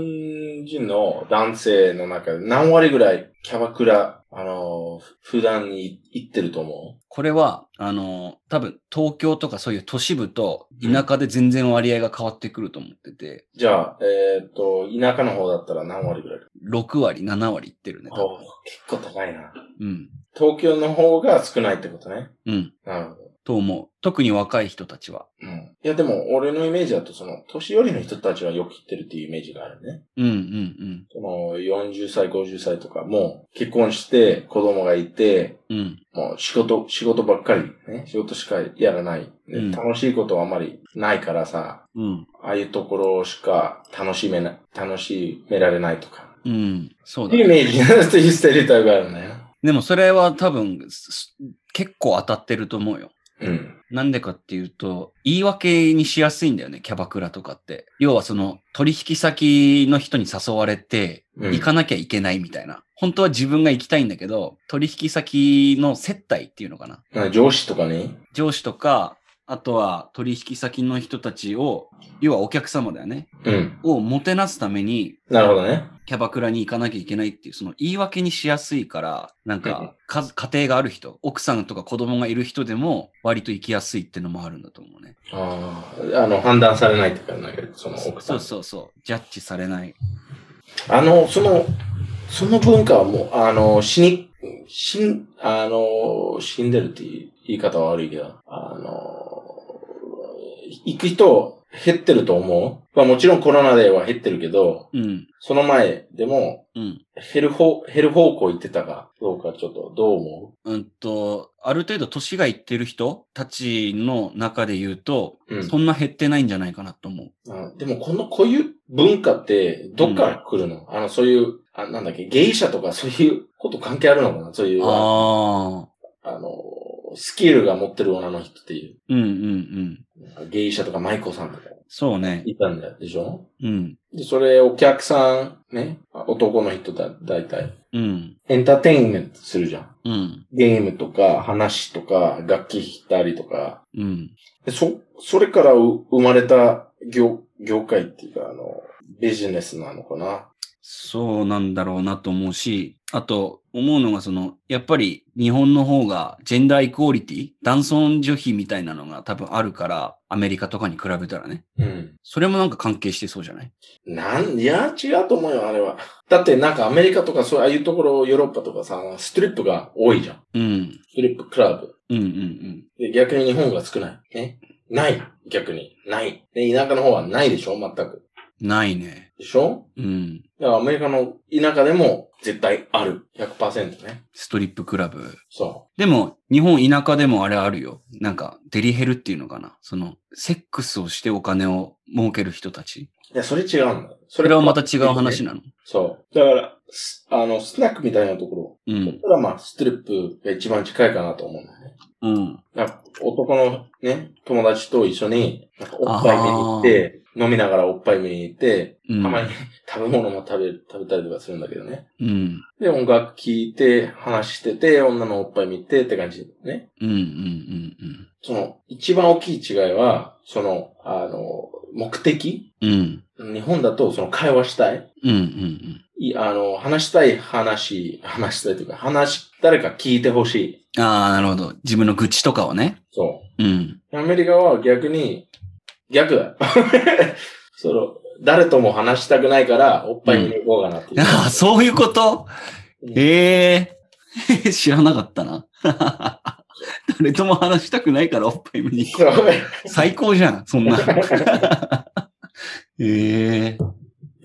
[SPEAKER 2] 人の男性の中で何割ぐらいキャバクラ、あの、普段に行ってると思
[SPEAKER 1] これは、あの、多分東京とかそういう都市部と田舎で全然割合が変わってくると思ってて、
[SPEAKER 2] うじゃあ、えっ、と、田舎の方だったら何割ぐらい
[SPEAKER 1] ？6割、7割いってるね。
[SPEAKER 2] 結構高いな。
[SPEAKER 1] うん。
[SPEAKER 2] 東京の方が少ないってことね。
[SPEAKER 1] うん。
[SPEAKER 2] なるほど。
[SPEAKER 1] と思う。特に若い人たちは。
[SPEAKER 2] うん。いや、でも、俺のイメージだと、その、年寄りの人たちがよく行ってるっていうイメージがあるね。
[SPEAKER 1] うんうん
[SPEAKER 2] その、40歳、50歳とか、もう、結婚して、子供がいて、
[SPEAKER 1] うん。うん。
[SPEAKER 2] もう、仕事、仕事ばっかり、ね。仕事しかやらない。ね
[SPEAKER 1] うん
[SPEAKER 2] 楽しいことはあまりないからさ、
[SPEAKER 1] うん。
[SPEAKER 2] ああいうところしか楽しめな、楽しめられないとか。
[SPEAKER 1] うん。そうだね。
[SPEAKER 2] メージだっていうステレオタイプがあるんだよ。
[SPEAKER 1] でもそれは多分、す結構当たってると思うよ。
[SPEAKER 2] うん。
[SPEAKER 1] なんでかっていうと、言い訳にしやすいんだよね、キャバクラとかって。要はその、取引先の人に誘われて、
[SPEAKER 2] うん
[SPEAKER 1] 行かなきゃいけないみたいな。本当は自分が行きたいんだけど、取引先の接待っていうのかな。
[SPEAKER 2] 上司とかね。
[SPEAKER 1] 上司とか、あとは取引先の人たちを、要はお客様だよね。
[SPEAKER 2] うん。
[SPEAKER 1] をもてなすために、
[SPEAKER 2] なるほどね。
[SPEAKER 1] キャバクラに行かなきゃいけないっていう、その言い訳にしやすいから、なんか、か家庭がある人、奥さんとか子供がいる人でも、割と行きやすいってのもあるんだと思うね。
[SPEAKER 2] ああ、あの、判断されないっていうか、なんか、その奥さ。
[SPEAKER 1] そうんそうそう。ジャッジされない。
[SPEAKER 2] あの、その、その文化はもう、あの、死に、死ん、あの、死んでるっていう言い方は悪いけど、あの、行く人減ってると思う？まあもちろんコロナでは減ってるけど、
[SPEAKER 1] うん。
[SPEAKER 2] その前でも
[SPEAKER 1] うん。
[SPEAKER 2] 減る方、減る方向行ってたかどうかちょっとどう思
[SPEAKER 1] う？んと、ある程度年がいってる人たちの中で言うと、
[SPEAKER 2] ううん
[SPEAKER 1] そんな減ってないんじゃないかなと思う。
[SPEAKER 2] あでもこの、こういう文化ってどっから来るの、あの、そういう、あ、なんだっけ、芸者とかそういうこと関係あるのかな？そういう、あ
[SPEAKER 1] ああ。
[SPEAKER 2] の、スキルが持ってる女の人っていう。
[SPEAKER 1] うんうんうん。
[SPEAKER 2] 芸者とか舞妓さんとか
[SPEAKER 1] そうね。
[SPEAKER 2] いたんだでしょ？
[SPEAKER 1] うん。
[SPEAKER 2] で、それお客さん、ね、男の人だ、だいたい。
[SPEAKER 1] うん。
[SPEAKER 2] エンターテインメントするじゃん。
[SPEAKER 1] うん。
[SPEAKER 2] ゲームとか話とか楽器弾いたりとか。
[SPEAKER 1] うん。
[SPEAKER 2] でそ、それからう生まれた業、業界っていうか、あの、ビジネスなのかな？
[SPEAKER 1] そうなんだろうなと思うし、あと思うのがその、やっぱり日本の方がジェンダーイクオリティ、男尊女卑みたいなのが多分あるから、アメリカとかに比べたらね。
[SPEAKER 2] うん。
[SPEAKER 1] それもなんか関係してそうじゃない？
[SPEAKER 2] なん、いや、違うと思うよ、あれは。だってなんかアメリカとかそう、いうところ、ヨーロッパとかさ、ストリップが多いじゃん。
[SPEAKER 1] うん。
[SPEAKER 2] ストリップクラブ。
[SPEAKER 1] うんうんうん。
[SPEAKER 2] で、逆に日本が少ない。ね。ない。逆に。ない。で、田舎の方はないでしょ？全く。
[SPEAKER 1] ないね。
[SPEAKER 2] でしょ？
[SPEAKER 1] うん。
[SPEAKER 2] だからアメリカの田舎でも絶対ある。100%ね。
[SPEAKER 1] ストリップクラブ。
[SPEAKER 2] そ
[SPEAKER 1] でも、日本田舎でもあれあるよ。なんか、デリヘルっていうのかな？その、セックスをしてお金を儲ける人たち。
[SPEAKER 2] う。いや、それ違うんだ。そ
[SPEAKER 1] それはまた違う話なの？
[SPEAKER 2] そう。だから、すあの、スナックみたいなところ。
[SPEAKER 1] うん。
[SPEAKER 2] そしたらまあ、ストリップが一番近いかなと思うんだよね。
[SPEAKER 1] うん。
[SPEAKER 2] 男のね、友達と一緒に、なんかおっぱい見に行って、飲みながらおっぱい見に行って、
[SPEAKER 1] うん。
[SPEAKER 2] たまに 食べ物も食べる、食べたりとかするんだけどね。
[SPEAKER 1] うん。
[SPEAKER 2] で、音楽聴いて、話してて、女のおっぱい見てって感じね。
[SPEAKER 1] うん。うん。うん。
[SPEAKER 2] その、一番大きい違いは、その、あの、目的？
[SPEAKER 1] うん。うん。
[SPEAKER 2] 日本だと、その会話したい？
[SPEAKER 1] うん。うん。
[SPEAKER 2] いあの、話したい話、話したいというか、話、誰か聞いてほしい。
[SPEAKER 1] ああ、なるほど。自分の愚痴とかをね。
[SPEAKER 2] そ
[SPEAKER 1] うん。
[SPEAKER 2] う。アメリカは逆に、逆だよ。その、誰とも話したくないから、おっぱい見に行こうかなっていう。
[SPEAKER 1] ああ、そういうこと？
[SPEAKER 2] うん
[SPEAKER 1] ええ 知らなかったな。誰とも話したくないからおっぱい見に行こう。最高じゃん、そんな。ええ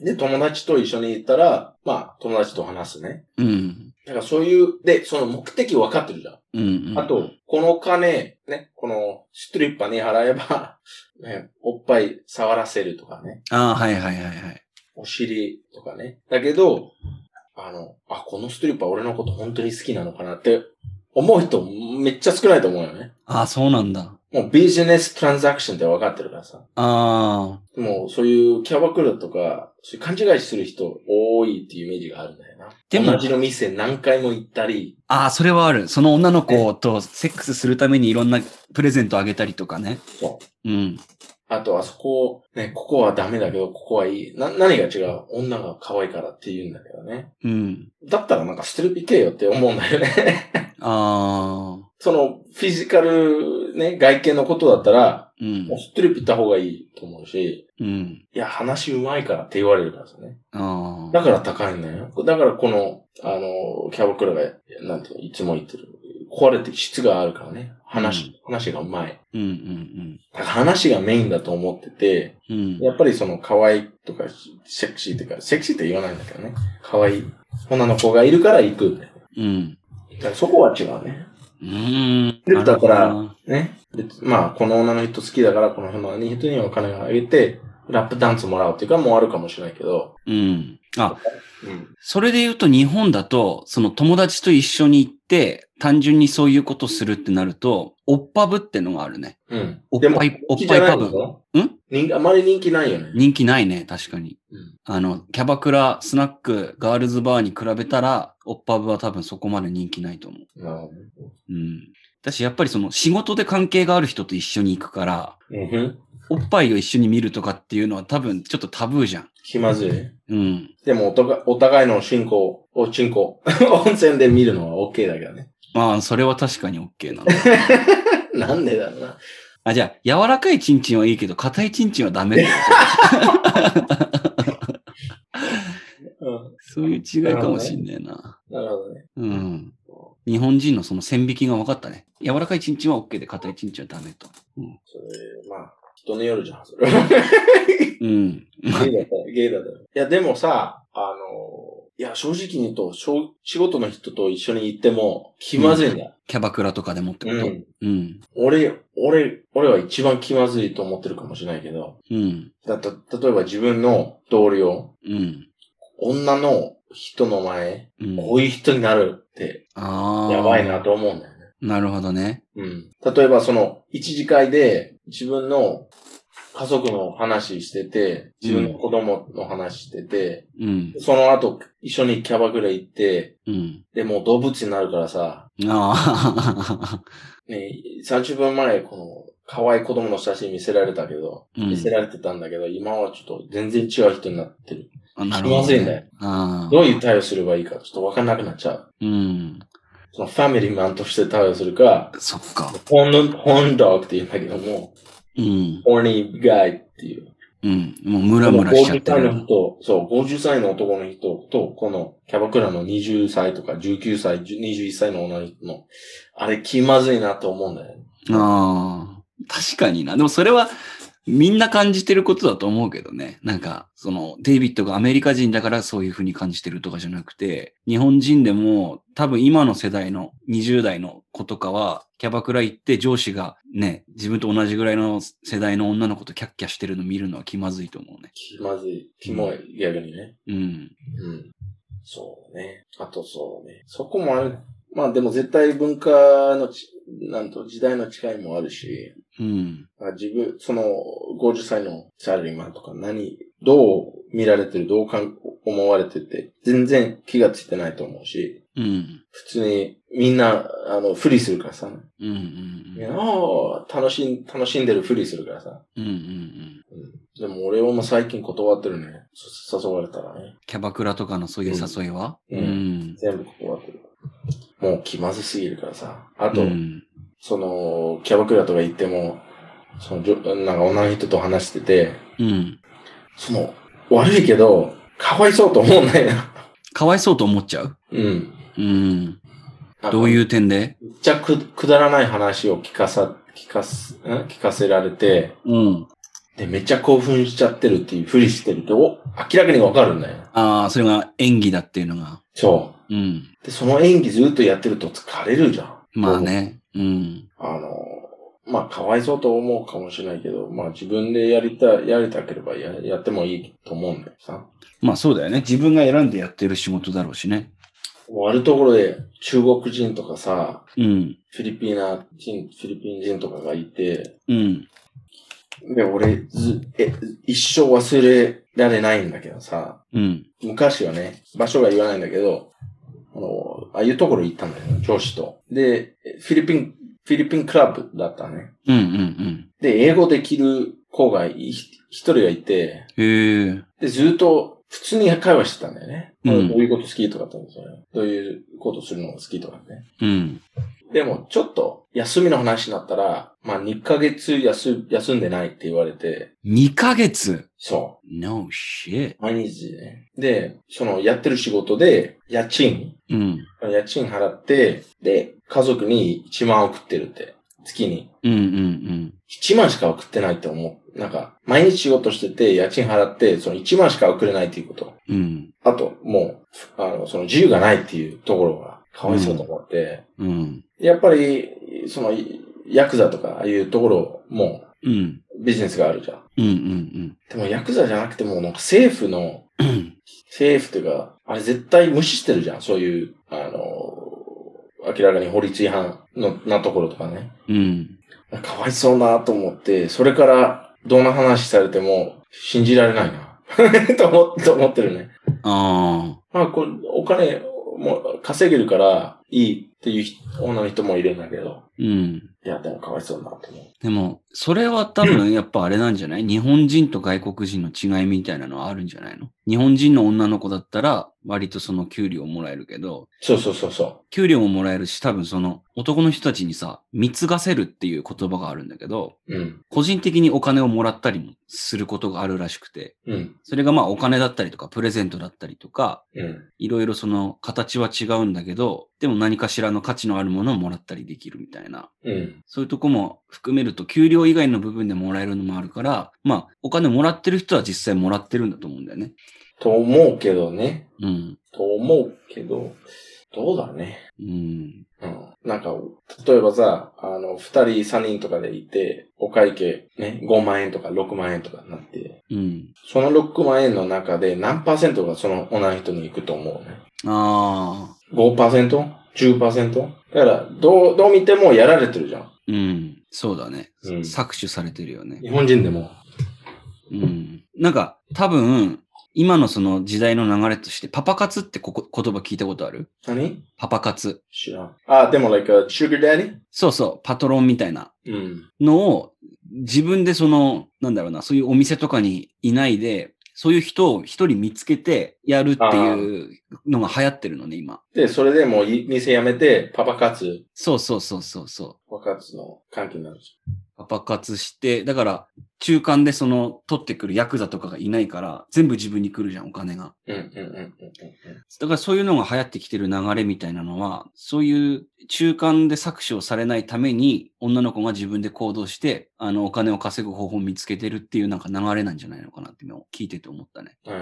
[SPEAKER 2] で、友達と一緒に行ったら、まあ、友達と話すね。
[SPEAKER 1] うん。
[SPEAKER 2] だからそういう、で、その目的分かってるじゃん。
[SPEAKER 1] うん、うん。
[SPEAKER 2] あと、この金、ね、このストリッパーに払えば、ね、おっぱい触らせるとかね、
[SPEAKER 1] ああ、はいはいはいはい。
[SPEAKER 2] お尻とかね。だけど、あの、あ、このストリッパー俺のこと本当に好きなのかなって思う人めっちゃ少ないと思うよね。
[SPEAKER 1] ああ、そうなんだ。
[SPEAKER 2] もうビジネストランザクションって分かってるからさ。
[SPEAKER 1] ああ、
[SPEAKER 2] もうそういうキャバクラとか、勘違いする人多いっていうイメージがあるんだよな。
[SPEAKER 1] でも
[SPEAKER 2] 同じの店何回も行ったり、
[SPEAKER 1] ああ、それはある。その女の子とセックスするためにいろんなプレゼントあげたりとかね。
[SPEAKER 2] そう。
[SPEAKER 1] うん。
[SPEAKER 2] あと、あそこ、ね、ここはダメだけど、ここはいい。な、何が違う？女が可愛いからって言うんだけどね。
[SPEAKER 1] うん。
[SPEAKER 2] だったらなんかストリップ行けよって思うんだよね。
[SPEAKER 1] ああ、
[SPEAKER 2] その、フィジカル、ね、外見のことだったら、
[SPEAKER 1] うん
[SPEAKER 2] もう。ストリップ行った方がいいと思うし、
[SPEAKER 1] うん。
[SPEAKER 2] いや、話うまいからって言われるからですね。
[SPEAKER 1] ああ。
[SPEAKER 2] だから高いんだよ。だからこの、あの、キャバクラが、なんていうの、いつも言ってる。壊れて質があるからね。話、話がうまい。
[SPEAKER 1] うんうん
[SPEAKER 2] だから話がメインだと思ってて、
[SPEAKER 1] うん。うん。
[SPEAKER 2] やっぱりその可愛いとか、セクシーとか、セクシーって言わないんだけどね。可愛い女の子がいるから行くんだよ。
[SPEAKER 1] うん。
[SPEAKER 2] だからそこは違うね。
[SPEAKER 1] うーん。
[SPEAKER 2] でだからね。でまあ、この女の人好きだから、この女の人にはお金をあげて、ラップダンスもらうっていうかもあるかもしれないけど。
[SPEAKER 1] うん。あ、
[SPEAKER 2] うん。
[SPEAKER 1] それで言うと日本だと、その友達と一緒に行って、単純にそういうことするってなると、おっぱぶってのがあるね。
[SPEAKER 2] うん。
[SPEAKER 1] おっぱい、おっぱいパブ。ん？
[SPEAKER 2] あまり人気ないよね。
[SPEAKER 1] 人気ないね、確かに。
[SPEAKER 2] うん。
[SPEAKER 1] あの、キャバクラ、スナック、ガールズバーに比べたら、おっぱぶは多分そこまで人気ないと思う。
[SPEAKER 2] なるほどね。
[SPEAKER 1] うん。私、やっぱりその仕事で関係がある人と一緒に行くから、
[SPEAKER 2] うん。
[SPEAKER 1] おっぱいを一緒に見るとかっていうのは多分ちょっとタブーじゃん。
[SPEAKER 2] 気まずい。
[SPEAKER 1] うん。
[SPEAKER 2] でもお互い、お互いの進行、おチンコ、温泉で見るのは OK だけどね。
[SPEAKER 1] まあ、それは確かに OK なの。
[SPEAKER 2] なんでだろうな。
[SPEAKER 1] あ、じゃあ、柔らかいチンチンはいいけど、硬いチンチンはダメだよ。
[SPEAKER 2] うん。
[SPEAKER 1] そういう違いかもしんねえな。
[SPEAKER 2] なるほどね。
[SPEAKER 1] うん。日本人のその線引きが分かったね。柔らかいチンチンは OK で、硬いチンチンはダメと。うん。
[SPEAKER 2] それ、まあ、人によるじゃん、それ。
[SPEAKER 1] うん。
[SPEAKER 2] ゲイだったら、ゲイだったら。いや、でもさ、あの、いや、正直に言うと、仕事の人と一緒に行っても、気まずいんだ。
[SPEAKER 1] キャバクラとかでもってこと、
[SPEAKER 2] うん。
[SPEAKER 1] うん。
[SPEAKER 2] 俺、俺、俺は一番気まずいと思ってるかもしれないけど、
[SPEAKER 1] うん。
[SPEAKER 2] だた、例えば自分の同僚、
[SPEAKER 1] うん。
[SPEAKER 2] 女の人の前、
[SPEAKER 1] うん。
[SPEAKER 2] こういう人になる。やばいなと思うんだよね。
[SPEAKER 1] なるほどね。
[SPEAKER 2] うん。例えばその、一次会で自分の家族の話してて、自分の子供の話してて、
[SPEAKER 1] うん。
[SPEAKER 2] その後一緒にキャバクラ行って、
[SPEAKER 1] うん。
[SPEAKER 2] でもう動物になるからさ、
[SPEAKER 1] ああ。
[SPEAKER 2] ね、30分前この可愛い子供の写真見せられたけど、
[SPEAKER 1] うん
[SPEAKER 2] 見せられてたんだけど、今はちょっと全然違う人になってる。
[SPEAKER 1] な
[SPEAKER 2] 気まずいんだよ。
[SPEAKER 1] ああ。
[SPEAKER 2] どういう対応すればいいかちょっとわかんなくなっちゃう。
[SPEAKER 1] うん。
[SPEAKER 2] そのファミリーマンとして対応するか、
[SPEAKER 1] そっか。
[SPEAKER 2] ホーン、ホーンドッグって言うんだけども、
[SPEAKER 1] うん。
[SPEAKER 2] ホーニーガイっていう。
[SPEAKER 1] うん。もうムラムラしちゃって
[SPEAKER 2] 50歳
[SPEAKER 1] る
[SPEAKER 2] の。人、そう、50歳の男の人と、このキャバクラの20歳とか19歳、21歳の女の人の、あれ気まずいなと思うんだよね。
[SPEAKER 1] ああ。確かにな。でもそれは、みんな感じてることだと思うけどね。なんか、その、デイビッドがアメリカ人だからそういう風に感じてるとかじゃなくて、日本人でも多分今の世代の20代の子とかは、キャバクラ行って上司がね、自分と同じぐらいの世代の女の子とキャッキャしてるの見るのは気まずいと思うね。
[SPEAKER 2] 気まずい。キモい、逆にね。
[SPEAKER 1] うん。
[SPEAKER 2] うん。そうね。あとそうね。そこもある。まあでも絶対文化のち、なんと時代の違いもあるし、
[SPEAKER 1] うん。
[SPEAKER 2] あ自分、その50歳のサラリーマンとか何、どう見られてる、どうかん思われてて、全然気がついてないと思うし、
[SPEAKER 1] うん。
[SPEAKER 2] 普通にみんな、あの、ふりするからさ。
[SPEAKER 1] うん。うん
[SPEAKER 2] いやああ楽しん、楽しんでるふりするからさ。
[SPEAKER 1] うん。うん。うん。
[SPEAKER 2] うんでも俺はもう最近断ってるね。そ誘われたらね。
[SPEAKER 1] キャバクラとかのそういう誘いは？
[SPEAKER 2] うん
[SPEAKER 1] うん。
[SPEAKER 2] 全部断ってる。もう気まずすぎるからさ。あと、
[SPEAKER 1] うん。
[SPEAKER 2] その、キャバクラとか行っても、その、なんか女の人と話してて、
[SPEAKER 1] うん。
[SPEAKER 2] その、悪いけど、かわいそうと思うんだよな。
[SPEAKER 1] かわいそうと思っちゃう？
[SPEAKER 2] うん。
[SPEAKER 1] うん。どういうう点で？
[SPEAKER 2] めっちゃくくだらない話を聞かさ、聞かす、ん？聞かせられて、
[SPEAKER 1] うん。
[SPEAKER 2] で、めっちゃ興奮しちゃってるっていうふりしてるって、お、明らかにわかるんだよ。
[SPEAKER 1] ああ、それが演技だっていうのが。
[SPEAKER 2] そう。
[SPEAKER 1] うん。
[SPEAKER 2] で、その演技ずっとやってると疲れるじゃん。
[SPEAKER 1] まあね。う？ん。
[SPEAKER 2] あの、まあ、かわいそうと思うかもしれないけど、まあ、自分でやりた、やりたければややってもいいと思うんだよさ。
[SPEAKER 1] まあそうだよね。自分が選んでやってる仕事だろうしね。
[SPEAKER 2] もうあるところで中国人とかさ、
[SPEAKER 1] うん。
[SPEAKER 2] フィリピナ人、フィリピン人とかがいて、
[SPEAKER 1] うん。
[SPEAKER 2] で、俺、ず、え、一生忘れられないんだけどさ、
[SPEAKER 1] うん。
[SPEAKER 2] 昔はね、場所が言わないんだけど、あの、ああいうところ行ったんだよ、上司と。で、フィリピン、フィリピンクラブだったね。
[SPEAKER 1] うんうん
[SPEAKER 2] で、英語できる子がい一人がいて、
[SPEAKER 1] うん。へえ。
[SPEAKER 2] で、ずっと普通に会話してたんだよね。
[SPEAKER 1] うん
[SPEAKER 2] どういうこと好きとかって言うんですよね。どういうことするのが好きとかね。
[SPEAKER 1] うん。
[SPEAKER 2] でも、ちょっと休みの話になったら、まあ2ヶ月休休んでないって言われて、
[SPEAKER 1] 2ヶ月？
[SPEAKER 2] そ
[SPEAKER 1] ?No shit.
[SPEAKER 2] う。毎日ね。で、そのやってる仕事で、家賃、
[SPEAKER 1] うん。
[SPEAKER 2] 家賃払って、で、家族に1万送ってるって。月に。
[SPEAKER 1] うんうん
[SPEAKER 2] 1万しか送ってないって思う。なんか、毎日仕事してて、家賃払って、その1万しか送れないっていうこと。
[SPEAKER 1] うん。うん。
[SPEAKER 2] あと、もう、あの、その自由がないっていうところが、かわいそうと思って、
[SPEAKER 1] うん。
[SPEAKER 2] やっぱり、その、ヤクザとか、ああいうところも、
[SPEAKER 1] うん。
[SPEAKER 2] ビジネスがあるじゃん。
[SPEAKER 1] うんうん
[SPEAKER 2] でも、ヤクザじゃなくても、なんか政府の、
[SPEAKER 1] うん。
[SPEAKER 2] 政府というか、あれ絶対無視してるじゃん。そういう、あの、明らかに法律違反の、なところとかね。
[SPEAKER 1] うん。
[SPEAKER 2] かわいそうなと思って、それから、どんな話されても、信じられないな。と思ってるね。
[SPEAKER 1] ああ。
[SPEAKER 2] まあ、これ、お金、もう稼げるから、いい。っていう人女の人もいるんだけど。
[SPEAKER 1] うん。
[SPEAKER 2] いや、でもかわいそうだなと思う。
[SPEAKER 1] でも、それは多分やっぱあれなんじゃない？日本人と外国人の違いみたいなのはあるんじゃないの？日本人の女の子だったら割とその給料もらえるけど、
[SPEAKER 2] そうそうそうそ
[SPEAKER 1] 給料ももらえるし多分その男の人たちにさ、貢がせるっていう言葉があるんだけど、
[SPEAKER 2] う。うん。
[SPEAKER 1] 個人的にお金をもらったりもすることがあるらしくて、
[SPEAKER 2] うん。
[SPEAKER 1] それがまあお金だったりとかプレゼントだったりとか、
[SPEAKER 2] うん。
[SPEAKER 1] いろいろその形は違うんだけど、でも何かしらの価値のあるものをもらったりできるみたいな。
[SPEAKER 2] うん。
[SPEAKER 1] そういうとこも含めると、給料以外の部分でもらえるのもあるから、まあ、お金もらってる人は実際もらってるんだと思うんだよね。
[SPEAKER 2] と思うけどね。
[SPEAKER 1] うん。
[SPEAKER 2] と思うけど、どうだね。
[SPEAKER 1] うん。
[SPEAKER 2] うん。なんか、例えばさ、あの、二人、三人とかでいて、お会計、ね、5万円とか6万円とかになって、
[SPEAKER 1] うん。
[SPEAKER 2] その6万円の中で何パーセントがその女の人に行くと思うね？
[SPEAKER 1] ああ。
[SPEAKER 2] 5%?10%? だから、どう、どう見てもやられてるじゃん。
[SPEAKER 1] うん。そうだね。
[SPEAKER 2] うん
[SPEAKER 1] 搾取されてるよね。
[SPEAKER 2] 日本人でも。
[SPEAKER 1] うん。なんか、多分、今のその時代の流れとして、パパ活ってここ言葉聞いたことある？
[SPEAKER 2] 何？
[SPEAKER 1] パパ活。
[SPEAKER 2] 知らん。あ、でも、like a sugar daddy?
[SPEAKER 1] そうそう、パトロンみたいな
[SPEAKER 2] うん。
[SPEAKER 1] のを、自分でその、なんだろうな、そういうお店とかにいないで、そういう人を一人見つけてやるっていうのが流行ってるのね、今。
[SPEAKER 2] で、それでもうい店辞めて、パパ活、
[SPEAKER 1] そうそうそうそうそう。
[SPEAKER 2] パパ活の関係になるじ
[SPEAKER 1] パパ活して、だから、中間でその、取ってくるヤクザとかがいないから、全部自分に来るじゃん、お金が。だからそういうのが流行ってきてる流れみたいなのは、そういう中間で搾取をされないために、女の子が自分で行動して、あの、お金を稼ぐ方法を見つけてるっていうなんか流れなんじゃないのかなって今聞いてて思ったね。
[SPEAKER 2] うん。う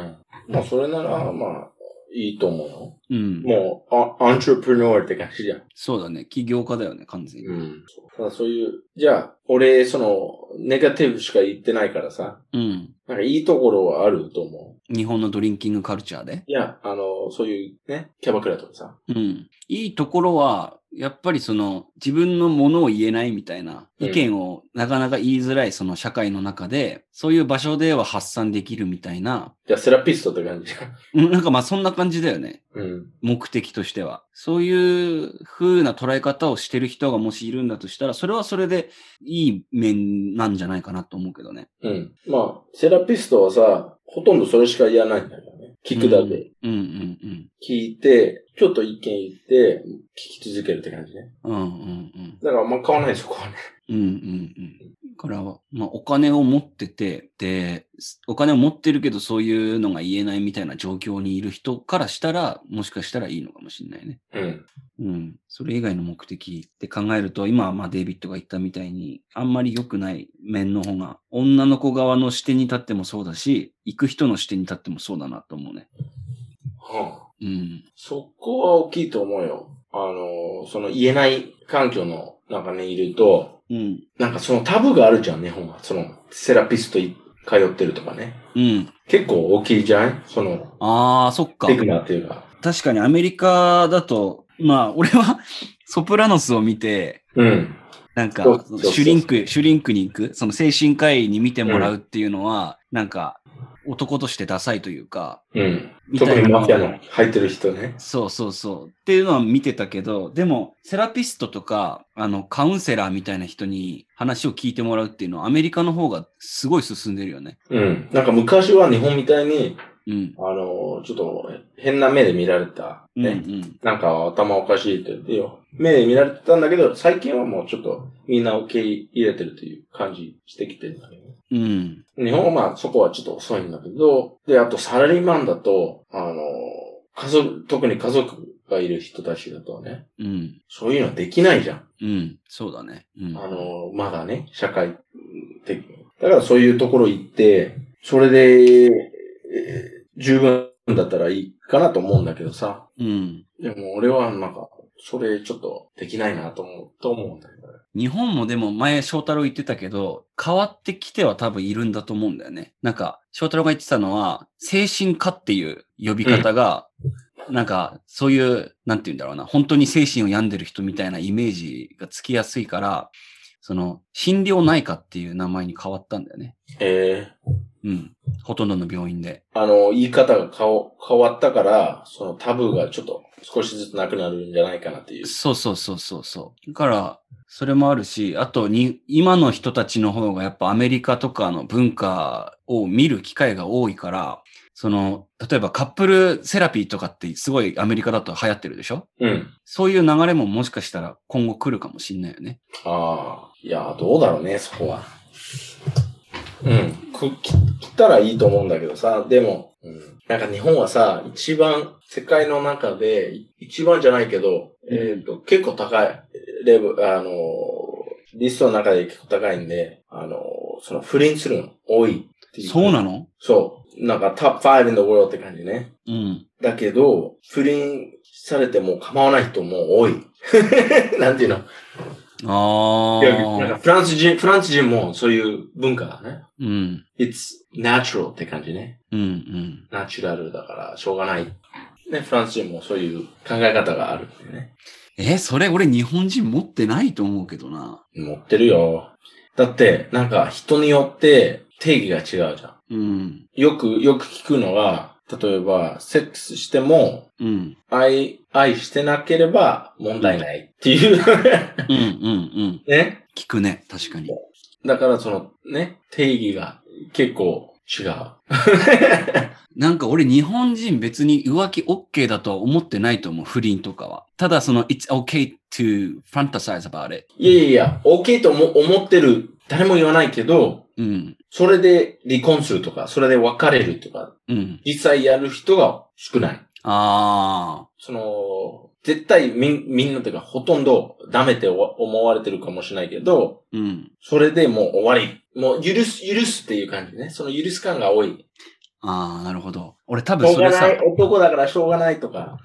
[SPEAKER 2] ん。もうそれなら、まあ、いいと思うよ。
[SPEAKER 1] うん。
[SPEAKER 2] もう、あ、アントレプレノーって感じじゃん。
[SPEAKER 1] そうだね。起業家だよね、完全に。
[SPEAKER 2] うん。ただそういう、じゃあ、俺、その、ネガティブしか言ってないからさ、
[SPEAKER 1] うん。
[SPEAKER 2] なんかいいところはあると思う。
[SPEAKER 1] 日本のドリンキングカルチャーで？
[SPEAKER 2] いや、あの、そういうね、キャバクラとかさ。
[SPEAKER 1] うん。いいところは、やっぱりその自分のものを言えないみたいな
[SPEAKER 2] うん
[SPEAKER 1] 意見をなかなか言いづらいその社会の中で、そういう場所では発散できるみたいな、
[SPEAKER 2] じゃあセラピストって感じじゃん。
[SPEAKER 1] うんなんかまあそんな感じだよね。
[SPEAKER 2] うん。
[SPEAKER 1] 目的としては。そういう風な捉え方をしてる人がもしいるんだとしたら、それはそれでいい面なんじゃないかなと思うけどね。
[SPEAKER 2] うん。まあ、セラピストはさ、ほとんどそれしか言わないんだよね。聞くだけ。
[SPEAKER 1] うんうんうん
[SPEAKER 2] 聞いて、ちょっと意見言って、聞き続けるって感じね。
[SPEAKER 1] うん。うんうんうん。
[SPEAKER 2] だからあんま変わらないそこはね。
[SPEAKER 1] うんうんうん。だから、まあ、お金を持ってて、で、お金を持ってるけどそういうのが言えないみたいな状況にいる人からしたら、もしかしたらいいのかもしれないね。
[SPEAKER 2] うん。
[SPEAKER 1] うん。それ以外の目的って考えると、今はまあデイビッドが言ったみたいに、あんまり良くない面の方が、女の子側の視点に立ってもそうだし、行く人の視点に立ってもそうだなと思うね。
[SPEAKER 2] はあ、
[SPEAKER 1] うん。
[SPEAKER 2] そこは大きいと思うよ。あの、その言えない環境の中にいると、
[SPEAKER 1] うん。
[SPEAKER 2] なんかそのタブがあるじゃん、日本は。その、セラピストい通ってるとかね。
[SPEAKER 1] うん。
[SPEAKER 2] 結構大きいじゃないその、
[SPEAKER 1] ああ、そっか。
[SPEAKER 2] テクナっていうか。
[SPEAKER 1] 確かにアメリカだと、まあ、俺は ソプラノスを見て、
[SPEAKER 2] うん。
[SPEAKER 1] なんかシュリンク、シュリンクに行く、その精神科医に見てもらうっていうのは、なんか、男としてダサいというか、
[SPEAKER 2] うん。特にマフィアの入ってる人ね。
[SPEAKER 1] そうそうそう。っていうのは見てたけど、でも、セラピストとか、あの、カウンセラーみたいな人に話を聞いてもらうっていうのは、アメリカの方がすごい進んでるよね。
[SPEAKER 2] うん。なんか昔は日本みたいに、
[SPEAKER 1] うん。
[SPEAKER 2] あの、ちょっと変な目で見られた。
[SPEAKER 1] うん、
[SPEAKER 2] ね。
[SPEAKER 1] うん。
[SPEAKER 2] なんか頭おかしいって言ってよ。目で見られてたんだけど、最近はもうちょっとみんな受け入れてるという感じしてきてるんだけどね。
[SPEAKER 1] うん。
[SPEAKER 2] 日本はまあそこはちょっと遅いんだけど、で、あとサラリーマンだと、あの、家族、特に家族がいる人たちだとね、
[SPEAKER 1] うん。
[SPEAKER 2] そういうのできないじゃん。
[SPEAKER 1] うん。そうだね。うん。
[SPEAKER 2] あの、まだね、社会的に。だからそういうところ行って、それで、えー十分だったらいいかなと思うんだけどさ。
[SPEAKER 1] うん。
[SPEAKER 2] でも俺はなんか、それちょっとできないなと思う、と思うんだけどね。
[SPEAKER 1] 日本もでも前翔太郎言ってたけど、変わってきては多分いるんだと思うんだよね。なんか、翔太郎が言ってたのは、精神科っていう呼び方が、なんか、そういう、なんて言うんだろうな、本当に精神を病んでる人みたいなイメージがつきやすいから、その、心療内科っていう名前に変わったんだよね。
[SPEAKER 2] え
[SPEAKER 1] うん。ほとんどの病院で。
[SPEAKER 2] ー、あの、言い方が変わ変わったから、そのタブーがちょっと少しずつなくなるんじゃないかなっていう。
[SPEAKER 1] そうそうそうそうそう。だから、それもあるし、あとに、今の人たちの方がやっぱアメリカとかの文化を見る機会が多いから、その、例えばカップルセラピーとかってすごいアメリカだと流行ってるでしょ？
[SPEAKER 2] うん。
[SPEAKER 1] そういう流れももしかしたら今後来るかもしんないよね。
[SPEAKER 2] ああ、いや、どうだろうね、そこは。うん。く、き来たらいいと思うんだけどさ、でも、うん。なんか日本はさ、一番、世界の中で、い一番じゃないけど、えっ、と、結構高い、レベル、あの、リストの中で結構高いんで、あの、その不倫するの多いっていう。
[SPEAKER 1] そうなの？
[SPEAKER 2] そう。なんかトップ5 in the world って感じね。
[SPEAKER 1] うん。
[SPEAKER 2] だけど、不倫されても構わない人も多い。なんていうの？
[SPEAKER 1] あ
[SPEAKER 2] いやなんか
[SPEAKER 1] あ。
[SPEAKER 2] フランス人、フランス人もそういう文化だね。
[SPEAKER 1] うん。
[SPEAKER 2] It's natural って感じね。
[SPEAKER 1] うんうん。
[SPEAKER 2] ナチュラルだからしょうがない。ね、フランス人もそういう考え方があるんでね。
[SPEAKER 1] え、それ俺日本人持ってないと思うけどな。
[SPEAKER 2] 持ってるよ。だって、なんか人によって定義が違うじゃん。
[SPEAKER 1] うん。
[SPEAKER 2] よく、よく聞くのは、例えば、セックスしても、
[SPEAKER 1] うん。
[SPEAKER 2] 愛、愛してなければ問題ないっていう。
[SPEAKER 1] うんうんうん。
[SPEAKER 2] ね？
[SPEAKER 1] 聞くね。確かに。
[SPEAKER 2] だからその、ね、定義が結構違う。
[SPEAKER 1] なんか俺日本人別に浮気 OK だとは思ってないと思う。不倫とかは。ただその、it's okay to fantasize about it.
[SPEAKER 2] いやいやいや、OK と思思ってる、誰も言わないけど、
[SPEAKER 1] うん。
[SPEAKER 2] それで離婚するとか、それで別れるとか、
[SPEAKER 1] うん。
[SPEAKER 2] 実際やる人が少ない。
[SPEAKER 1] あ
[SPEAKER 2] その、絶対み、みんなというか、ほとんどダメって思われてるかもしれないけど、
[SPEAKER 1] ー。うん。
[SPEAKER 2] それでもう終わり。もう許す、許すっていう感じね。その許す感が多い。
[SPEAKER 1] ああ、なるほど。俺多
[SPEAKER 2] し
[SPEAKER 1] 分それさ
[SPEAKER 2] ょうがない、、男だからしょうがないとか。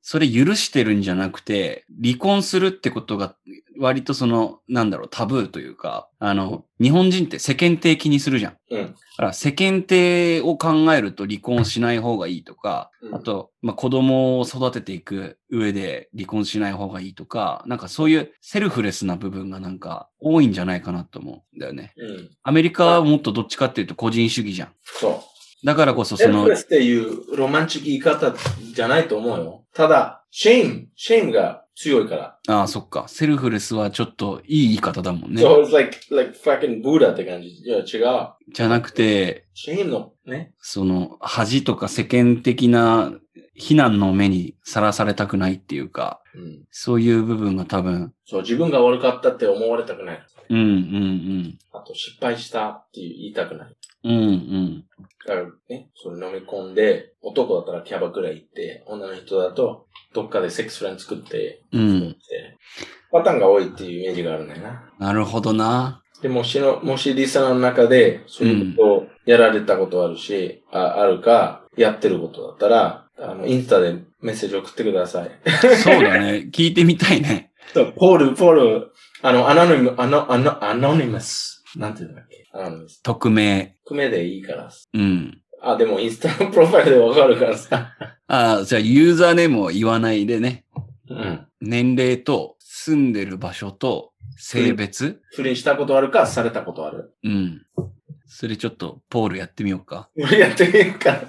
[SPEAKER 1] それ許してるんじゃなくて、離婚するってことが割とその、なんだろう、タブーというか、あの、日本人って世間体気にするじゃん。
[SPEAKER 2] うん。
[SPEAKER 1] だから世間体を考えると離婚しない方がいいとか、
[SPEAKER 2] うん
[SPEAKER 1] あと、まあ、子供を育てていく上で離婚しない方がいいとか、なんかそういうセルフレスな部分がなんか多いんじゃないかなと思うんだよね。
[SPEAKER 2] うん。
[SPEAKER 1] アメリカはもっとどっちかっていうと個人主義じゃん。
[SPEAKER 2] そう。
[SPEAKER 1] だからこそその
[SPEAKER 2] selfless っていうロマンチック言い方じゃないと思うよ。ただ、 shame、shame が強いから。
[SPEAKER 1] ああ、そっか。 selfless はちょっといい言い方だもんね。
[SPEAKER 2] So it's like, like fucking Buddha って感じ。いや、違う。
[SPEAKER 1] じゃなくて、
[SPEAKER 2] shame のね。
[SPEAKER 1] その恥とか世間的な非難の目にさらされたくないっていうか、
[SPEAKER 2] うん。
[SPEAKER 1] そういう部分が多分、
[SPEAKER 2] そう、自分が悪かったって思われたくない。
[SPEAKER 1] うんうん
[SPEAKER 2] あと、失敗したって言いたくない。
[SPEAKER 1] うん。うんうん。
[SPEAKER 2] だからね、それ飲み込んで、男だったらキャバクラ行って、女の人だと、どっかでセックスフレンド作って、
[SPEAKER 1] うん。
[SPEAKER 2] でパターンが多いっていうイメージがあるんだよな。
[SPEAKER 1] なるほどな。
[SPEAKER 2] でもしの、もしリサの中で、そういうことをやられたことあるし、ああるか、やってることだったら、あの、インスタでメッセージ送ってください。
[SPEAKER 1] そうだね。聞いてみたいね。
[SPEAKER 2] ポール、ポール、あの、アノニム、あの、あの、アノニマス。なんて言うんだっけ？アノニマス。
[SPEAKER 1] 匿名。
[SPEAKER 2] 組でいいから。
[SPEAKER 1] うん。
[SPEAKER 2] あ、でもインスタのプロファイルでわかるからさ。
[SPEAKER 1] あ あ、じゃあユーザーネームを言わないでね。
[SPEAKER 2] うん。
[SPEAKER 1] 年齢と住んでる場所と性別
[SPEAKER 2] 不倫したことあるか、されたことある。
[SPEAKER 1] うん。それちょっとポールやってみようか。
[SPEAKER 2] 俺 やってみるか。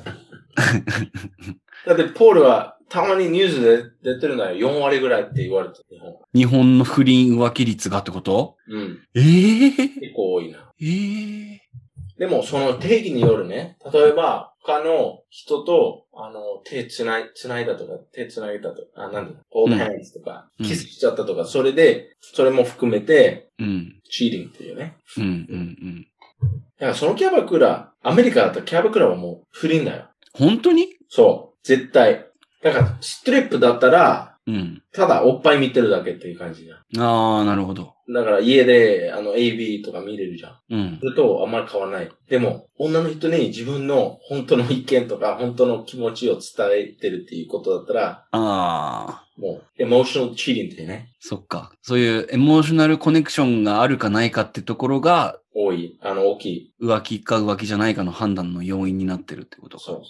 [SPEAKER 2] だって、ポールは、たまにニュースで出てるのは4割ぐらいって言われて日本。
[SPEAKER 1] 日本の不倫浮気率がってこと？
[SPEAKER 2] うん。
[SPEAKER 1] ええ
[SPEAKER 2] 結構多いな。
[SPEAKER 1] ええ
[SPEAKER 2] でも、その定義によるね、例えば、他の人と、あの、手つない、つないだとか、手つなげたとか、あ、なんだ、オールハンズとか、
[SPEAKER 1] うん
[SPEAKER 2] キスしちゃったとか、それで、それも含めて、
[SPEAKER 1] うん。
[SPEAKER 2] チーリングっていうね。
[SPEAKER 1] うんうんうん。
[SPEAKER 2] だからそのキャバクラ、アメリカだったらキャバクラはもう不倫だよ。
[SPEAKER 1] 本当に？
[SPEAKER 2] そう。絶対。だから、ストリップだったら、
[SPEAKER 1] うん。
[SPEAKER 2] ただおっぱい見てるだけっていう感じじゃん。
[SPEAKER 1] ああ、なるほど。
[SPEAKER 2] だから家で、あの、AV とか見れるじゃん。
[SPEAKER 1] うん
[SPEAKER 2] そ。れとあんまり変わらない。でも、女の人に自分の本当の意見とか、本当の気持ちを伝えてるっていうことだったら、
[SPEAKER 1] ああ、
[SPEAKER 2] もう、エモーショナルチーリングってね、
[SPEAKER 1] そっか。そういうエモーショナルコネクションがあるかないかってところが、
[SPEAKER 2] 多い、あの、大きい。
[SPEAKER 1] 浮気か浮気じゃないかの判断の要因になってるってことか。
[SPEAKER 2] そうそう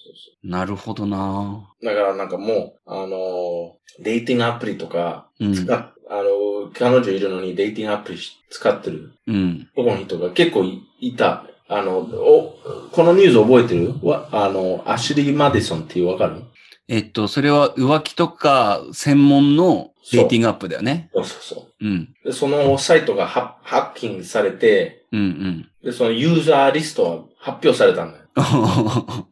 [SPEAKER 2] そ
[SPEAKER 1] なるほどな
[SPEAKER 2] う。だからなんかもう、あのーデイティングアプリとか、
[SPEAKER 1] うん。
[SPEAKER 2] あのー彼女いるのにデイティングアプリ使ってる
[SPEAKER 1] うん。
[SPEAKER 2] 男の人が結構いいた。あの、お、このニュース覚えてる？わあの、アシュリー・マディソンっていうわかる？
[SPEAKER 1] えっと、それは浮気とか専門のデーティングアップだよね。
[SPEAKER 2] そうそうそう。
[SPEAKER 1] うん。
[SPEAKER 2] で、そのサイトがハハッキングされて、
[SPEAKER 1] うんうん。
[SPEAKER 2] で、そのユーザーリストは発表されたんだよ。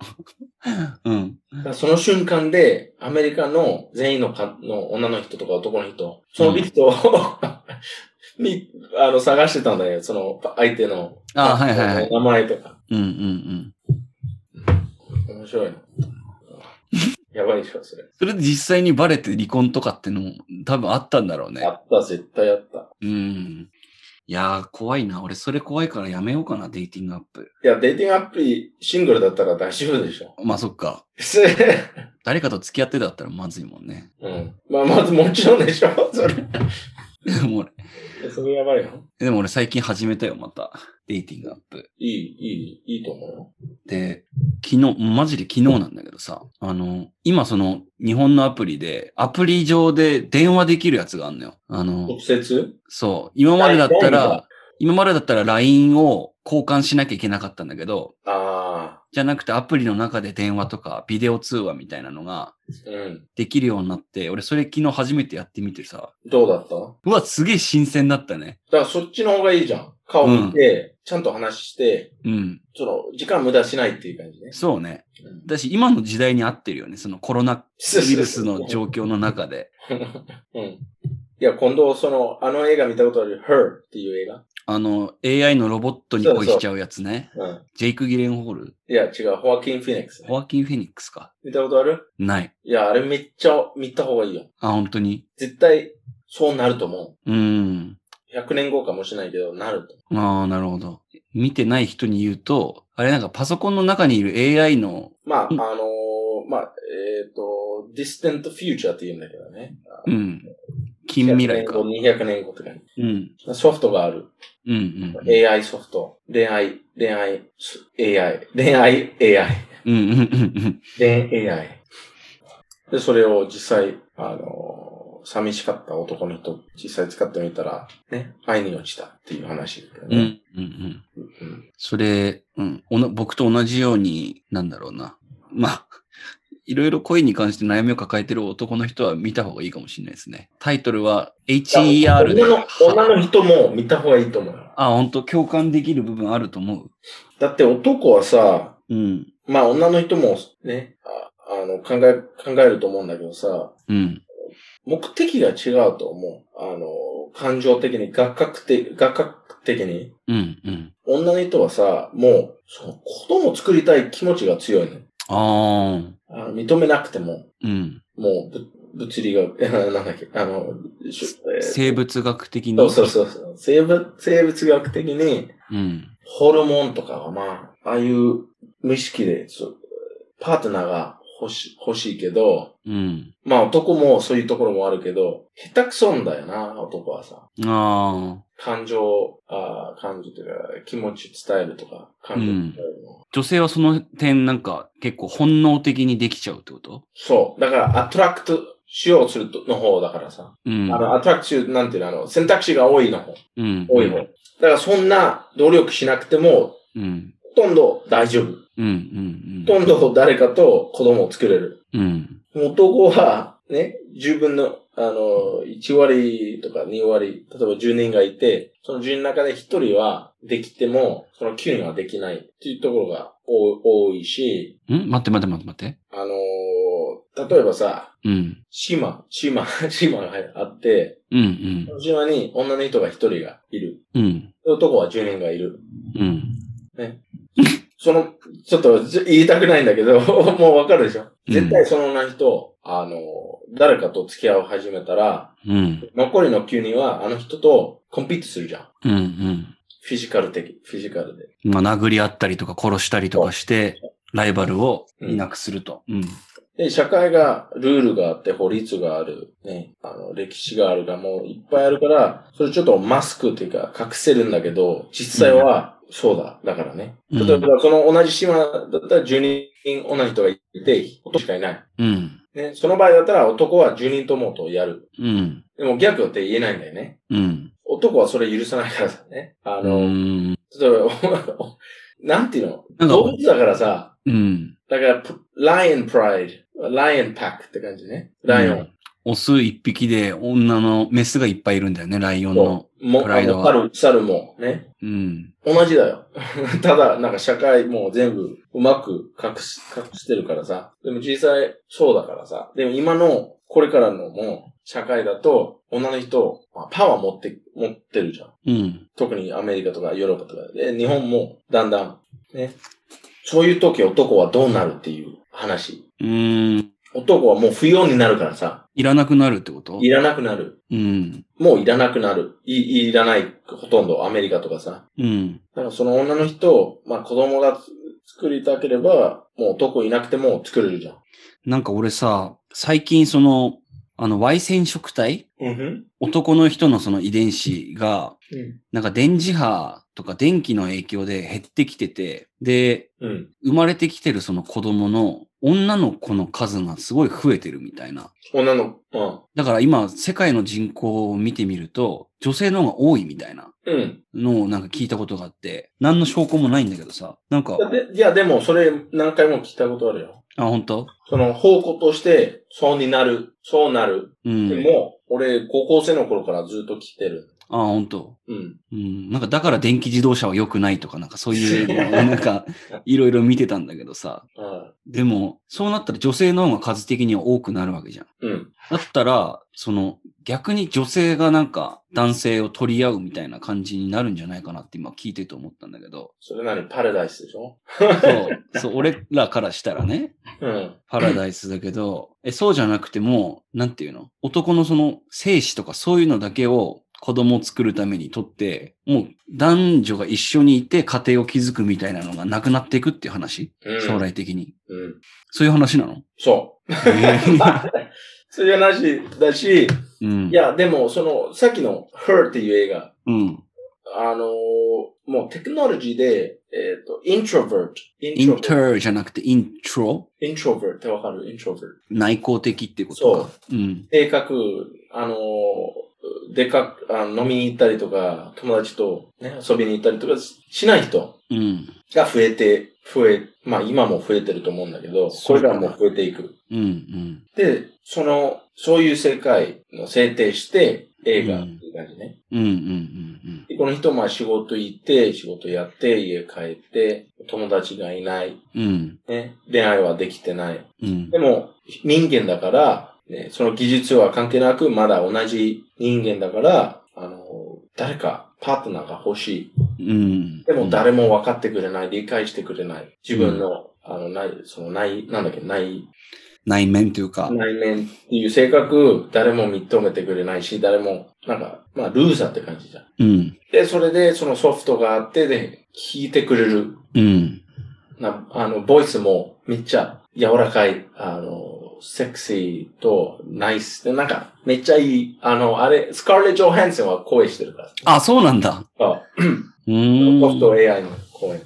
[SPEAKER 1] うん。
[SPEAKER 2] その瞬間で、アメリカの全員のかの女の人とか男の人、そのリストを、に、あの、探してたんだよ。その、相手の。
[SPEAKER 1] あはいはいはい
[SPEAKER 2] 名前とか。
[SPEAKER 1] うんうんうん。
[SPEAKER 2] 面白いな。やばいでしょ、それ。
[SPEAKER 1] それで実際にバレて離婚とかってのも多分あったんだろうね
[SPEAKER 2] あ。った、絶対あった。
[SPEAKER 1] うん。いやー、怖いな。俺、それ怖いからやめようかな、デイティングアップ。
[SPEAKER 2] いや、デイティングアプリ、シングルだったら大丈夫でしょ。
[SPEAKER 1] まあ、そっか。誰かと付き合ってだったらまずいもんね。
[SPEAKER 2] うん。まあ、まずもちろんでしょ、それ。
[SPEAKER 1] でも俺、
[SPEAKER 2] それやばいよ。
[SPEAKER 1] でも俺最近始めたよ、また。デイティングアップ。
[SPEAKER 2] いい、いい、いいと思うよ。
[SPEAKER 1] で、昨日、マジで昨日なんだけどさ、あの、今その、日本のアプリで、アプリ上で電話できるやつがあるのよ。あの、
[SPEAKER 2] 直接？
[SPEAKER 1] そう、今までだったら
[SPEAKER 2] だ、
[SPEAKER 1] 今までだったら LINE を交換しなきゃいけなかったんだけど、
[SPEAKER 2] あ
[SPEAKER 1] じゃなくてアプリの中で電話とかビデオ通話みたいなのが
[SPEAKER 2] あ、うん。
[SPEAKER 1] できるようになって、俺それ昨日初めてやってみてさ、
[SPEAKER 2] どうだった？
[SPEAKER 1] うわ、すげえ新鮮だったね。
[SPEAKER 2] だからそっちの方がいいじゃん。顔見て、ちゃんと話して、
[SPEAKER 1] うん。
[SPEAKER 2] その、時間無駄しないっていう感じね。
[SPEAKER 1] そうね。
[SPEAKER 2] うん
[SPEAKER 1] だし、今の時代に合ってるよね。そのコロナウイルスの状況の中で。
[SPEAKER 2] うん。いや、今度、その、あの映画見たことある ?Her っていう映画？
[SPEAKER 1] あの、AI のロボットに恋しちゃうやつね。
[SPEAKER 2] うん。
[SPEAKER 1] ジェイク・ギレンホール？
[SPEAKER 2] いや、違う、ホアキン・フィニックス、ね
[SPEAKER 1] ホ。アキン・フェニックスか。
[SPEAKER 2] 見たことある？
[SPEAKER 1] ない。
[SPEAKER 2] いや、あれめっちゃ見た方がいいよ。
[SPEAKER 1] あ、本当に？
[SPEAKER 2] 絶対、そうなると思
[SPEAKER 1] うーん。
[SPEAKER 2] う。100年後かもしれないけど、なると。
[SPEAKER 1] ああ、なるほど。見てない人に言うと、あれなんかパソコンの中にいる AI の、
[SPEAKER 2] まあ、
[SPEAKER 1] うん
[SPEAKER 2] あのーまあ、えっ、と、distant future って言うんだけどね。
[SPEAKER 1] うん。近未来か。
[SPEAKER 2] 100年後、200年後とかに。
[SPEAKER 1] うん。
[SPEAKER 2] ソフトがある。
[SPEAKER 1] うんうん。
[SPEAKER 2] AI ソフト。恋愛、恋愛、AI。恋愛、AI。
[SPEAKER 1] うんうんうんうん。
[SPEAKER 2] 恋 AI。で、それを実際、あのー寂しかった男の人、実際使ってみたら、ね、愛に落ちたっていう話だよ
[SPEAKER 1] うんうん
[SPEAKER 2] ね。
[SPEAKER 1] うん。
[SPEAKER 2] うん
[SPEAKER 1] それ、うん。おな僕と同じように、なんだろうな。まあ、いろいろ恋に関して悩みを抱えてる男の人は見た方がいいかもしれないですね。タイトルは HER で。
[SPEAKER 2] 女の女の人も見た方がいいと思うよ。
[SPEAKER 1] あ、本当共感できる部分あると思う。
[SPEAKER 2] だって男はさ、
[SPEAKER 1] うん。
[SPEAKER 2] まあ女の人もね、ああの考え、考えると思うんだけどさ、
[SPEAKER 1] うん。
[SPEAKER 2] 目的が違うと思う。あの、感情的に、学覚的、学覚的に。
[SPEAKER 1] うん。うん。
[SPEAKER 2] 女の人はさ、もう、その子供作りたい気持ちが強いの。
[SPEAKER 1] ああ。
[SPEAKER 2] 認めなくても、
[SPEAKER 1] うん。
[SPEAKER 2] もう、ぶ物理学、え なんだっけ、あの、しえー
[SPEAKER 1] 生物学的に？
[SPEAKER 2] そうそうそうそう。生物、生物学的に、
[SPEAKER 1] うん。
[SPEAKER 2] ホルモンとかはまあ、ああいう無意識で、そうパートナーが欲し欲しいけど、
[SPEAKER 1] うん。
[SPEAKER 2] まあ男もそういうところもあるけど、下手くそんだよな、男はさ。
[SPEAKER 1] ああ。
[SPEAKER 2] 感情、あー感情というか、気持ち伝えるとか、感情伝えるの。
[SPEAKER 1] 女性はその点なんか結構本能的にできちゃうってこと？
[SPEAKER 2] そう。だから、アトラクトしようとするとの方だからさ。
[SPEAKER 1] うん。
[SPEAKER 2] あの、アトラクト、なんていうの、あの、選択肢が多いの方。
[SPEAKER 1] うん。
[SPEAKER 2] 多い方。だから、そんな努力しなくても、
[SPEAKER 1] うん。
[SPEAKER 2] ほとんど大丈夫。
[SPEAKER 1] うん。うん。
[SPEAKER 2] ほとんど誰かと子供を作れる。
[SPEAKER 1] うん。
[SPEAKER 2] 男は、ね、十分の、あの、1割とか2割、例えば10人がいて、その10人の中で1人はできても、その9人はできないっていうところが多多いし、
[SPEAKER 1] ん？待って待って待って待って。
[SPEAKER 2] あのー例えばさ、
[SPEAKER 1] うん。
[SPEAKER 2] 島、島、島があって、
[SPEAKER 1] うん。
[SPEAKER 2] その島に女の人が1人がいる。
[SPEAKER 1] うん。うん。
[SPEAKER 2] 男は10人がいる。
[SPEAKER 1] うん。
[SPEAKER 2] その、ちょっとじ言いたくないんだけど、もうわかるでしょ？
[SPEAKER 1] うん
[SPEAKER 2] 絶対その女の人、あの、誰かと付き合いを始めたら、
[SPEAKER 1] うん。
[SPEAKER 2] 残りの9人はあの人とコンピートするじゃん。
[SPEAKER 1] うん。うん。
[SPEAKER 2] フィジカル的、フィジカルで。
[SPEAKER 1] まあ、殴り合ったりとか殺したりとかして、ライバルをいなくすると。うん。
[SPEAKER 2] で、社会が、ルールがあって、法律がある、ね、あの、歴史があるがもういっぱいあるから、それちょっとマスクっていうか隠せるんだけど、実際はそうだ。だからね。
[SPEAKER 1] うん
[SPEAKER 2] 例えば、その同じ島だったら10人同じ人がいて、男しかいない。
[SPEAKER 1] うん。
[SPEAKER 2] ね、その場合だったら男は10人ともとやる。
[SPEAKER 1] うん。
[SPEAKER 2] でも逆って言えないんだよね。
[SPEAKER 1] うん。
[SPEAKER 2] 男はそれ許さないからさね。あ
[SPEAKER 1] う
[SPEAKER 2] の、
[SPEAKER 1] ん。
[SPEAKER 2] 例えば、なんていうの？動物だからさ、
[SPEAKER 1] うん。
[SPEAKER 2] だから、ライオンプライド、ライオンパックって感じね。ライオン。
[SPEAKER 1] オス一匹で女のメスがいっぱいいるんだよね、ライオンの。
[SPEAKER 2] も
[SPEAKER 1] プライドは
[SPEAKER 2] 猿、猿もね。
[SPEAKER 1] うん。
[SPEAKER 2] 同じだよ。ただ、なんか社会もう全部うまく隠し、隠してるからさ。でも実際そうだからさ。でも今の、これからのもう、社会だと、女の人、まあパワー持って、持ってるじゃん。
[SPEAKER 1] うん。
[SPEAKER 2] 特にアメリカとかヨーロッパとかで、日本もだんだん、ね。そういう時男はどうなるっていう話。
[SPEAKER 1] うん。
[SPEAKER 2] 男はもう不要になるからさ、
[SPEAKER 1] いらなくなるってこと？
[SPEAKER 2] いらなくなる。
[SPEAKER 1] うん。
[SPEAKER 2] もういらなくなる。い、いらない。ほとんどアメリカとかさ。
[SPEAKER 1] うん。
[SPEAKER 2] だからその女の人、まあ子供が作りたければ、もう男いなくても作れるじゃん。
[SPEAKER 1] なんか俺さ、最近その、あの、Y 染色体
[SPEAKER 2] うん。
[SPEAKER 1] 男の人のその遺伝子が、
[SPEAKER 2] うん。
[SPEAKER 1] なんか電磁波とか電気の影響で減ってきてて、で、
[SPEAKER 2] うん。
[SPEAKER 1] 生まれてきてるその子供の女の子の数がすごい増えてるみたいな。
[SPEAKER 2] 女の、うん。
[SPEAKER 1] だから今、世界の人口を見てみると、女性の方が多いみたいな
[SPEAKER 2] うん。
[SPEAKER 1] のをなんか聞いたことがあって、何の証拠もないんだけどさ、なんか、
[SPEAKER 2] でいや、でもそれ何回も聞いたことあるよ。
[SPEAKER 1] あ、本当？
[SPEAKER 2] その方向として、そうになる、そうなる。
[SPEAKER 1] うん。
[SPEAKER 2] でも、俺、高校生の頃からずっと聞いてる。
[SPEAKER 1] あ、本当
[SPEAKER 2] うん。
[SPEAKER 1] うん。なんかだから電気自動車は良くないとか、なんかそういうなんか、いろいろ見てたんだけどさ。
[SPEAKER 2] うん。
[SPEAKER 1] でも、そうなったら女性の方が数的には多くなるわけじゃん。
[SPEAKER 2] うん。
[SPEAKER 1] だったら、その、逆に女性がなんか男性を取り合うみたいな感じになるんじゃないかなって今聞いてて思ったんだけど。
[SPEAKER 2] それなにパラダイスでしょ？
[SPEAKER 1] そう、そう、俺らからしたらね、
[SPEAKER 2] うん。
[SPEAKER 1] パラダイスだけど、え、そうじゃなくても、なんていうの？男のその精子とかそういうのだけを子供を作るためにとって、もう男女が一緒にいて家庭を築くみたいなのがなくなっていくっていう話？
[SPEAKER 2] うん
[SPEAKER 1] 将来的に。
[SPEAKER 2] うん。
[SPEAKER 1] そういう話なの？
[SPEAKER 2] そう。そういう話だし、
[SPEAKER 1] うん。
[SPEAKER 2] いや、でも、その、さっきの Her っていう映画、
[SPEAKER 1] うん。
[SPEAKER 2] あのーもうテクノロジーで、えっ、と、introvert。
[SPEAKER 1] インターじゃなくてイントロ
[SPEAKER 2] introvert ってわかる ?introvert。
[SPEAKER 1] 内向的ってことか。うん。
[SPEAKER 2] 性格、あのーでかく、あの飲みに行ったりとか、友達とね、遊びに行ったりとかししない人
[SPEAKER 1] うん。
[SPEAKER 2] が増えて、増え、まあ今も増えてると思うんだけど、これからも増えていく。
[SPEAKER 1] うん。うん。
[SPEAKER 2] で、その、そういう世界の制定して、映画っていう感じね。
[SPEAKER 1] うん。うん。うん。
[SPEAKER 2] でこの人、まあ仕事行って、仕事やって、家帰って、友達がいない、
[SPEAKER 1] うん。
[SPEAKER 2] ね、恋愛はできてない。
[SPEAKER 1] うん
[SPEAKER 2] で。も、人間だから、ね、その技術は関係なく、まだ同じ人間だから、あの、誰かパートナーが欲しい。
[SPEAKER 1] うん。
[SPEAKER 2] でも誰も分かってくれない、理解してくれない。自分の、あの、ない、そのない、なんだっけ、ない、
[SPEAKER 1] 内面というか。
[SPEAKER 2] 内面っていう性格、誰も認めてくれないし、誰も、なんか、まあ、ルーザーって感じじゃん。
[SPEAKER 1] うん。
[SPEAKER 2] で、それで、そのソフトがあって、で、聞いてくれる。
[SPEAKER 1] うん。
[SPEAKER 2] な、あの、ボイスもめっちゃ柔らかい、あの、セクシーとナイス。で、なんか、めっちゃいい。あの、あれ、スカーレット・ジョーハンセンは声してるから。
[SPEAKER 1] あ、そうなんだ。
[SPEAKER 2] あ、
[SPEAKER 1] うーん。
[SPEAKER 2] ソフト AI の声。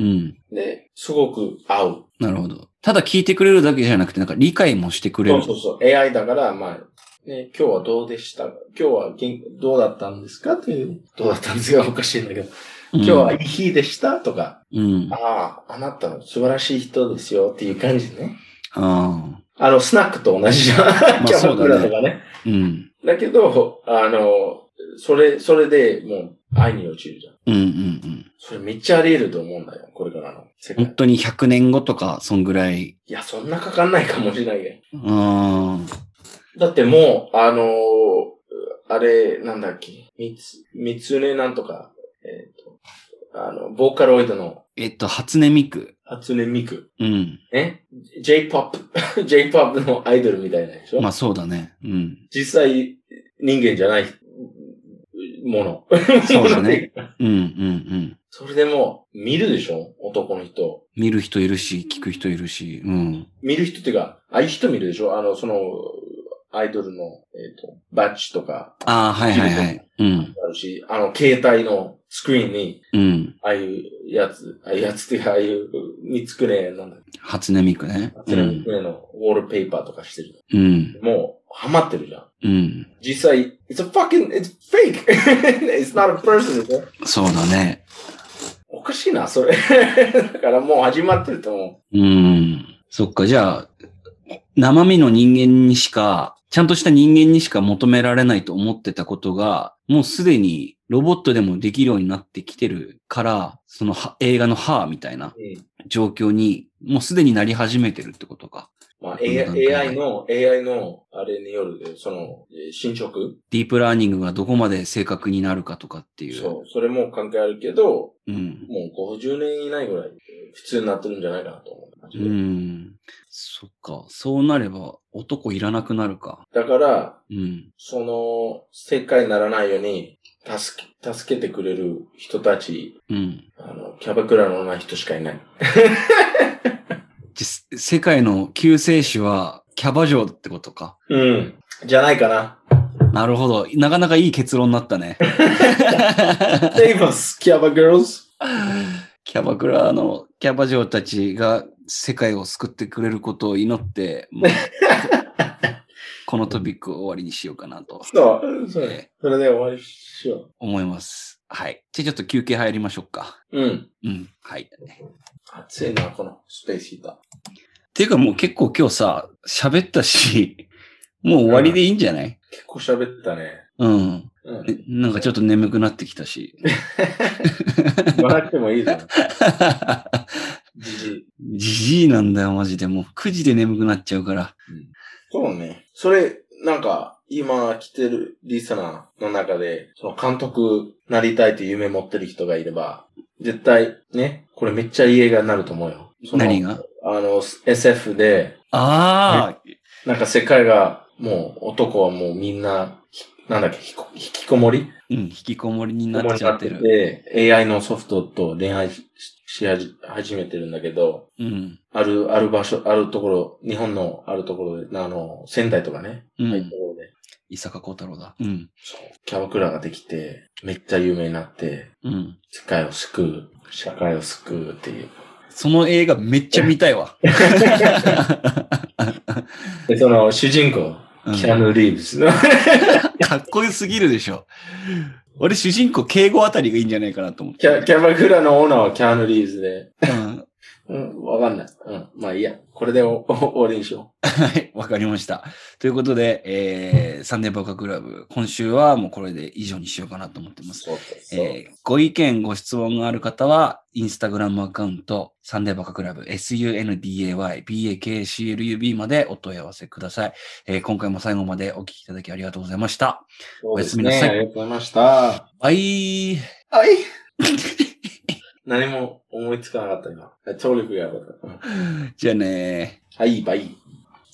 [SPEAKER 1] うん。
[SPEAKER 2] で、すごく合う。
[SPEAKER 1] なるほど。ただ聞いてくれるだけじゃなくて、なんか理解もしてくれる。
[SPEAKER 2] そうそうそう。AI だから、まあ、ね、今日はどうでした？今日は元どうだったんですか？っていう。どうだったんですか？おかしいんだけど。今日はいい日でした？とか。
[SPEAKER 1] うん。
[SPEAKER 2] ああ、あなたの素晴らしい人ですよっていう感じね。
[SPEAKER 1] ああ。
[SPEAKER 2] あの、スナックと同じじゃん。
[SPEAKER 1] あ
[SPEAKER 2] キャバクラとかね。
[SPEAKER 1] うん。
[SPEAKER 2] だけど、あの、それ、それでもう愛に落ちるじゃん。
[SPEAKER 1] うんうんうん。
[SPEAKER 2] それめっちゃあり得ると思うんだよ。これからの世界。
[SPEAKER 1] 本当に100年後とか、そんぐらい。
[SPEAKER 2] いや、そんなかかんないかもしれないけど。
[SPEAKER 1] うん。
[SPEAKER 2] だってもう、あのあれ、なんだっけ。みつ、みつねなんとか、えっ、と、あの、ボーカロイドの
[SPEAKER 1] えっと、初音ミク。
[SPEAKER 2] 初音ミク。
[SPEAKER 1] うん。
[SPEAKER 2] ね ?J-POP。J-POP のアイドルみたいなでしょ、
[SPEAKER 1] まあそうだね。うん。
[SPEAKER 2] 実際、人間じゃないもの。
[SPEAKER 1] そうだね。うんうんうん。
[SPEAKER 2] それでも、見るでしょ？男の人。
[SPEAKER 1] 見る人いるし、聞く人いるし。うん。
[SPEAKER 2] 見る人っていうか、ああいう人見るでしょ？あの、その、アイドルの、えっ、と、バッジとか
[SPEAKER 1] ああ、はいはいはい。うん。
[SPEAKER 2] あるし、あの、携帯のスクリーンに、
[SPEAKER 1] うん。
[SPEAKER 2] ああいうやつ、ああいうやつっていうか、ああいう、三つくれ、なんだっけ、
[SPEAKER 1] 初音ミクね。
[SPEAKER 2] 初音ミクレのウォールペーパーとかしてる。
[SPEAKER 1] うん。
[SPEAKER 2] もう、ハマってるじゃん。
[SPEAKER 1] うん。
[SPEAKER 2] 実際、it's a fucking, it's fake! it's not a person
[SPEAKER 1] そうだね。
[SPEAKER 2] おかしいな、それ。だからもう始まってると思
[SPEAKER 1] うん。そっか、じゃあ、生身の人間にしか、ちゃんとした人間にしか求められないと思ってたことが、もうすでにロボットでもできるようになってきてるから、そのは映画の歯みたいな。状況に、もうすでになり始めてるってことか。
[SPEAKER 2] まあ、AI,
[SPEAKER 1] で
[SPEAKER 2] AI の、AI の、あれによる、その、えー進捗？
[SPEAKER 1] ディープラーニングがどこまで正確になるかとかっていう。
[SPEAKER 2] そう、それも関係あるけど、
[SPEAKER 1] うん。
[SPEAKER 2] もう50年以内ぐらい普通になってるんじゃないかなと思う。
[SPEAKER 1] う
[SPEAKER 2] で
[SPEAKER 1] ん。そっか。そうなれば男いらなくなるか。
[SPEAKER 2] だから、
[SPEAKER 1] うん。
[SPEAKER 2] その、世界にならないように、助け、助けてくれる人たち、
[SPEAKER 1] うん。
[SPEAKER 2] あの、キャバクラのない人しかいない。
[SPEAKER 1] じ世界の救世主はキャバ嬢ってことか？
[SPEAKER 2] うん。じゃないかな。
[SPEAKER 1] なるほど。なかなかいい結論になったね。
[SPEAKER 2] Save us, キャバ girls!
[SPEAKER 1] キャバクラのキャバ嬢たちが世界を救ってくれることを祈って、もう このトピックを終わりにしようかなと
[SPEAKER 2] そう、そう
[SPEAKER 1] え
[SPEAKER 2] それで終わりしよ
[SPEAKER 1] 思います。はい。じゃあちょっと休憩入りましょうか。
[SPEAKER 2] う。うん。
[SPEAKER 1] うん。はい。
[SPEAKER 2] 暑いな、このスペースヒーター。
[SPEAKER 1] っていうかもう結構今日さ、喋ったし、もう終わりでいいんじゃない？
[SPEAKER 2] 結構喋ったね。
[SPEAKER 1] うん。
[SPEAKER 2] うん。
[SPEAKER 1] えなんかちょっと眠くなってきたし。
[SPEAKER 2] 言わなくてもいいじゃん。じじい。
[SPEAKER 1] じじいなんだよ、マジで。もう9時で眠くなっちゃうから。
[SPEAKER 2] そうね。それ、なんか、今来てるリスナーの中で、その監督なりたいという夢持ってる人がいれば、絶対ね、これめっちゃいい映画になると思うよ。
[SPEAKER 1] 何が？
[SPEAKER 2] あの、SF で、
[SPEAKER 1] ああ、
[SPEAKER 2] なんか世界が、もう男はもうみんな、なんだっけ、引きこもり？
[SPEAKER 1] うん、引きこもりになっちゃってる。
[SPEAKER 2] て、AI のソフトと恋愛しし始始めてるんだけど、
[SPEAKER 1] うん。
[SPEAKER 2] ある、ある場所、あるところ、日本のあるところで、あの、仙台とかね、
[SPEAKER 1] うん
[SPEAKER 2] ああいうと。ころで、
[SPEAKER 1] 伊坂幸太郎だ。うん。
[SPEAKER 2] そうキャバクラができて、めっちゃ有名になって、
[SPEAKER 1] うん。
[SPEAKER 2] 世界を救う、社会を救うっていう。
[SPEAKER 1] その映画めっちゃ見たいわ。
[SPEAKER 2] で、その主人公、
[SPEAKER 1] うん
[SPEAKER 2] キアヌ・リーブスの、
[SPEAKER 1] かっこよすぎるでしょ。俺主人公敬語あたりがいいんじゃないかなと思って。
[SPEAKER 2] キャキャバクラのオーナーはキアヌ・リーブスで、
[SPEAKER 1] うん
[SPEAKER 2] うん、わかんない。うん、まあいいや。これで 終わりにしよ
[SPEAKER 1] はい、わかりました。ということで、えー、サンデーバカクラブ、今週はもうこれで以上にしようかなと思って
[SPEAKER 2] う。
[SPEAKER 1] ます。えーご意見、ご質問がある方は、インスタグラムアカウント、サンデーバカクラブ、sunday, bakaclub までお問い合わせください。えー今回も最後までお聞きいただきありがとうございました。
[SPEAKER 2] そうです
[SPEAKER 1] おやすみなさい
[SPEAKER 2] ね。ありがとうございました。
[SPEAKER 1] Bye
[SPEAKER 2] はい。何も思いつかなかった今。聴力がやばかった。うん
[SPEAKER 1] じゃあねー。
[SPEAKER 2] はい、 bye。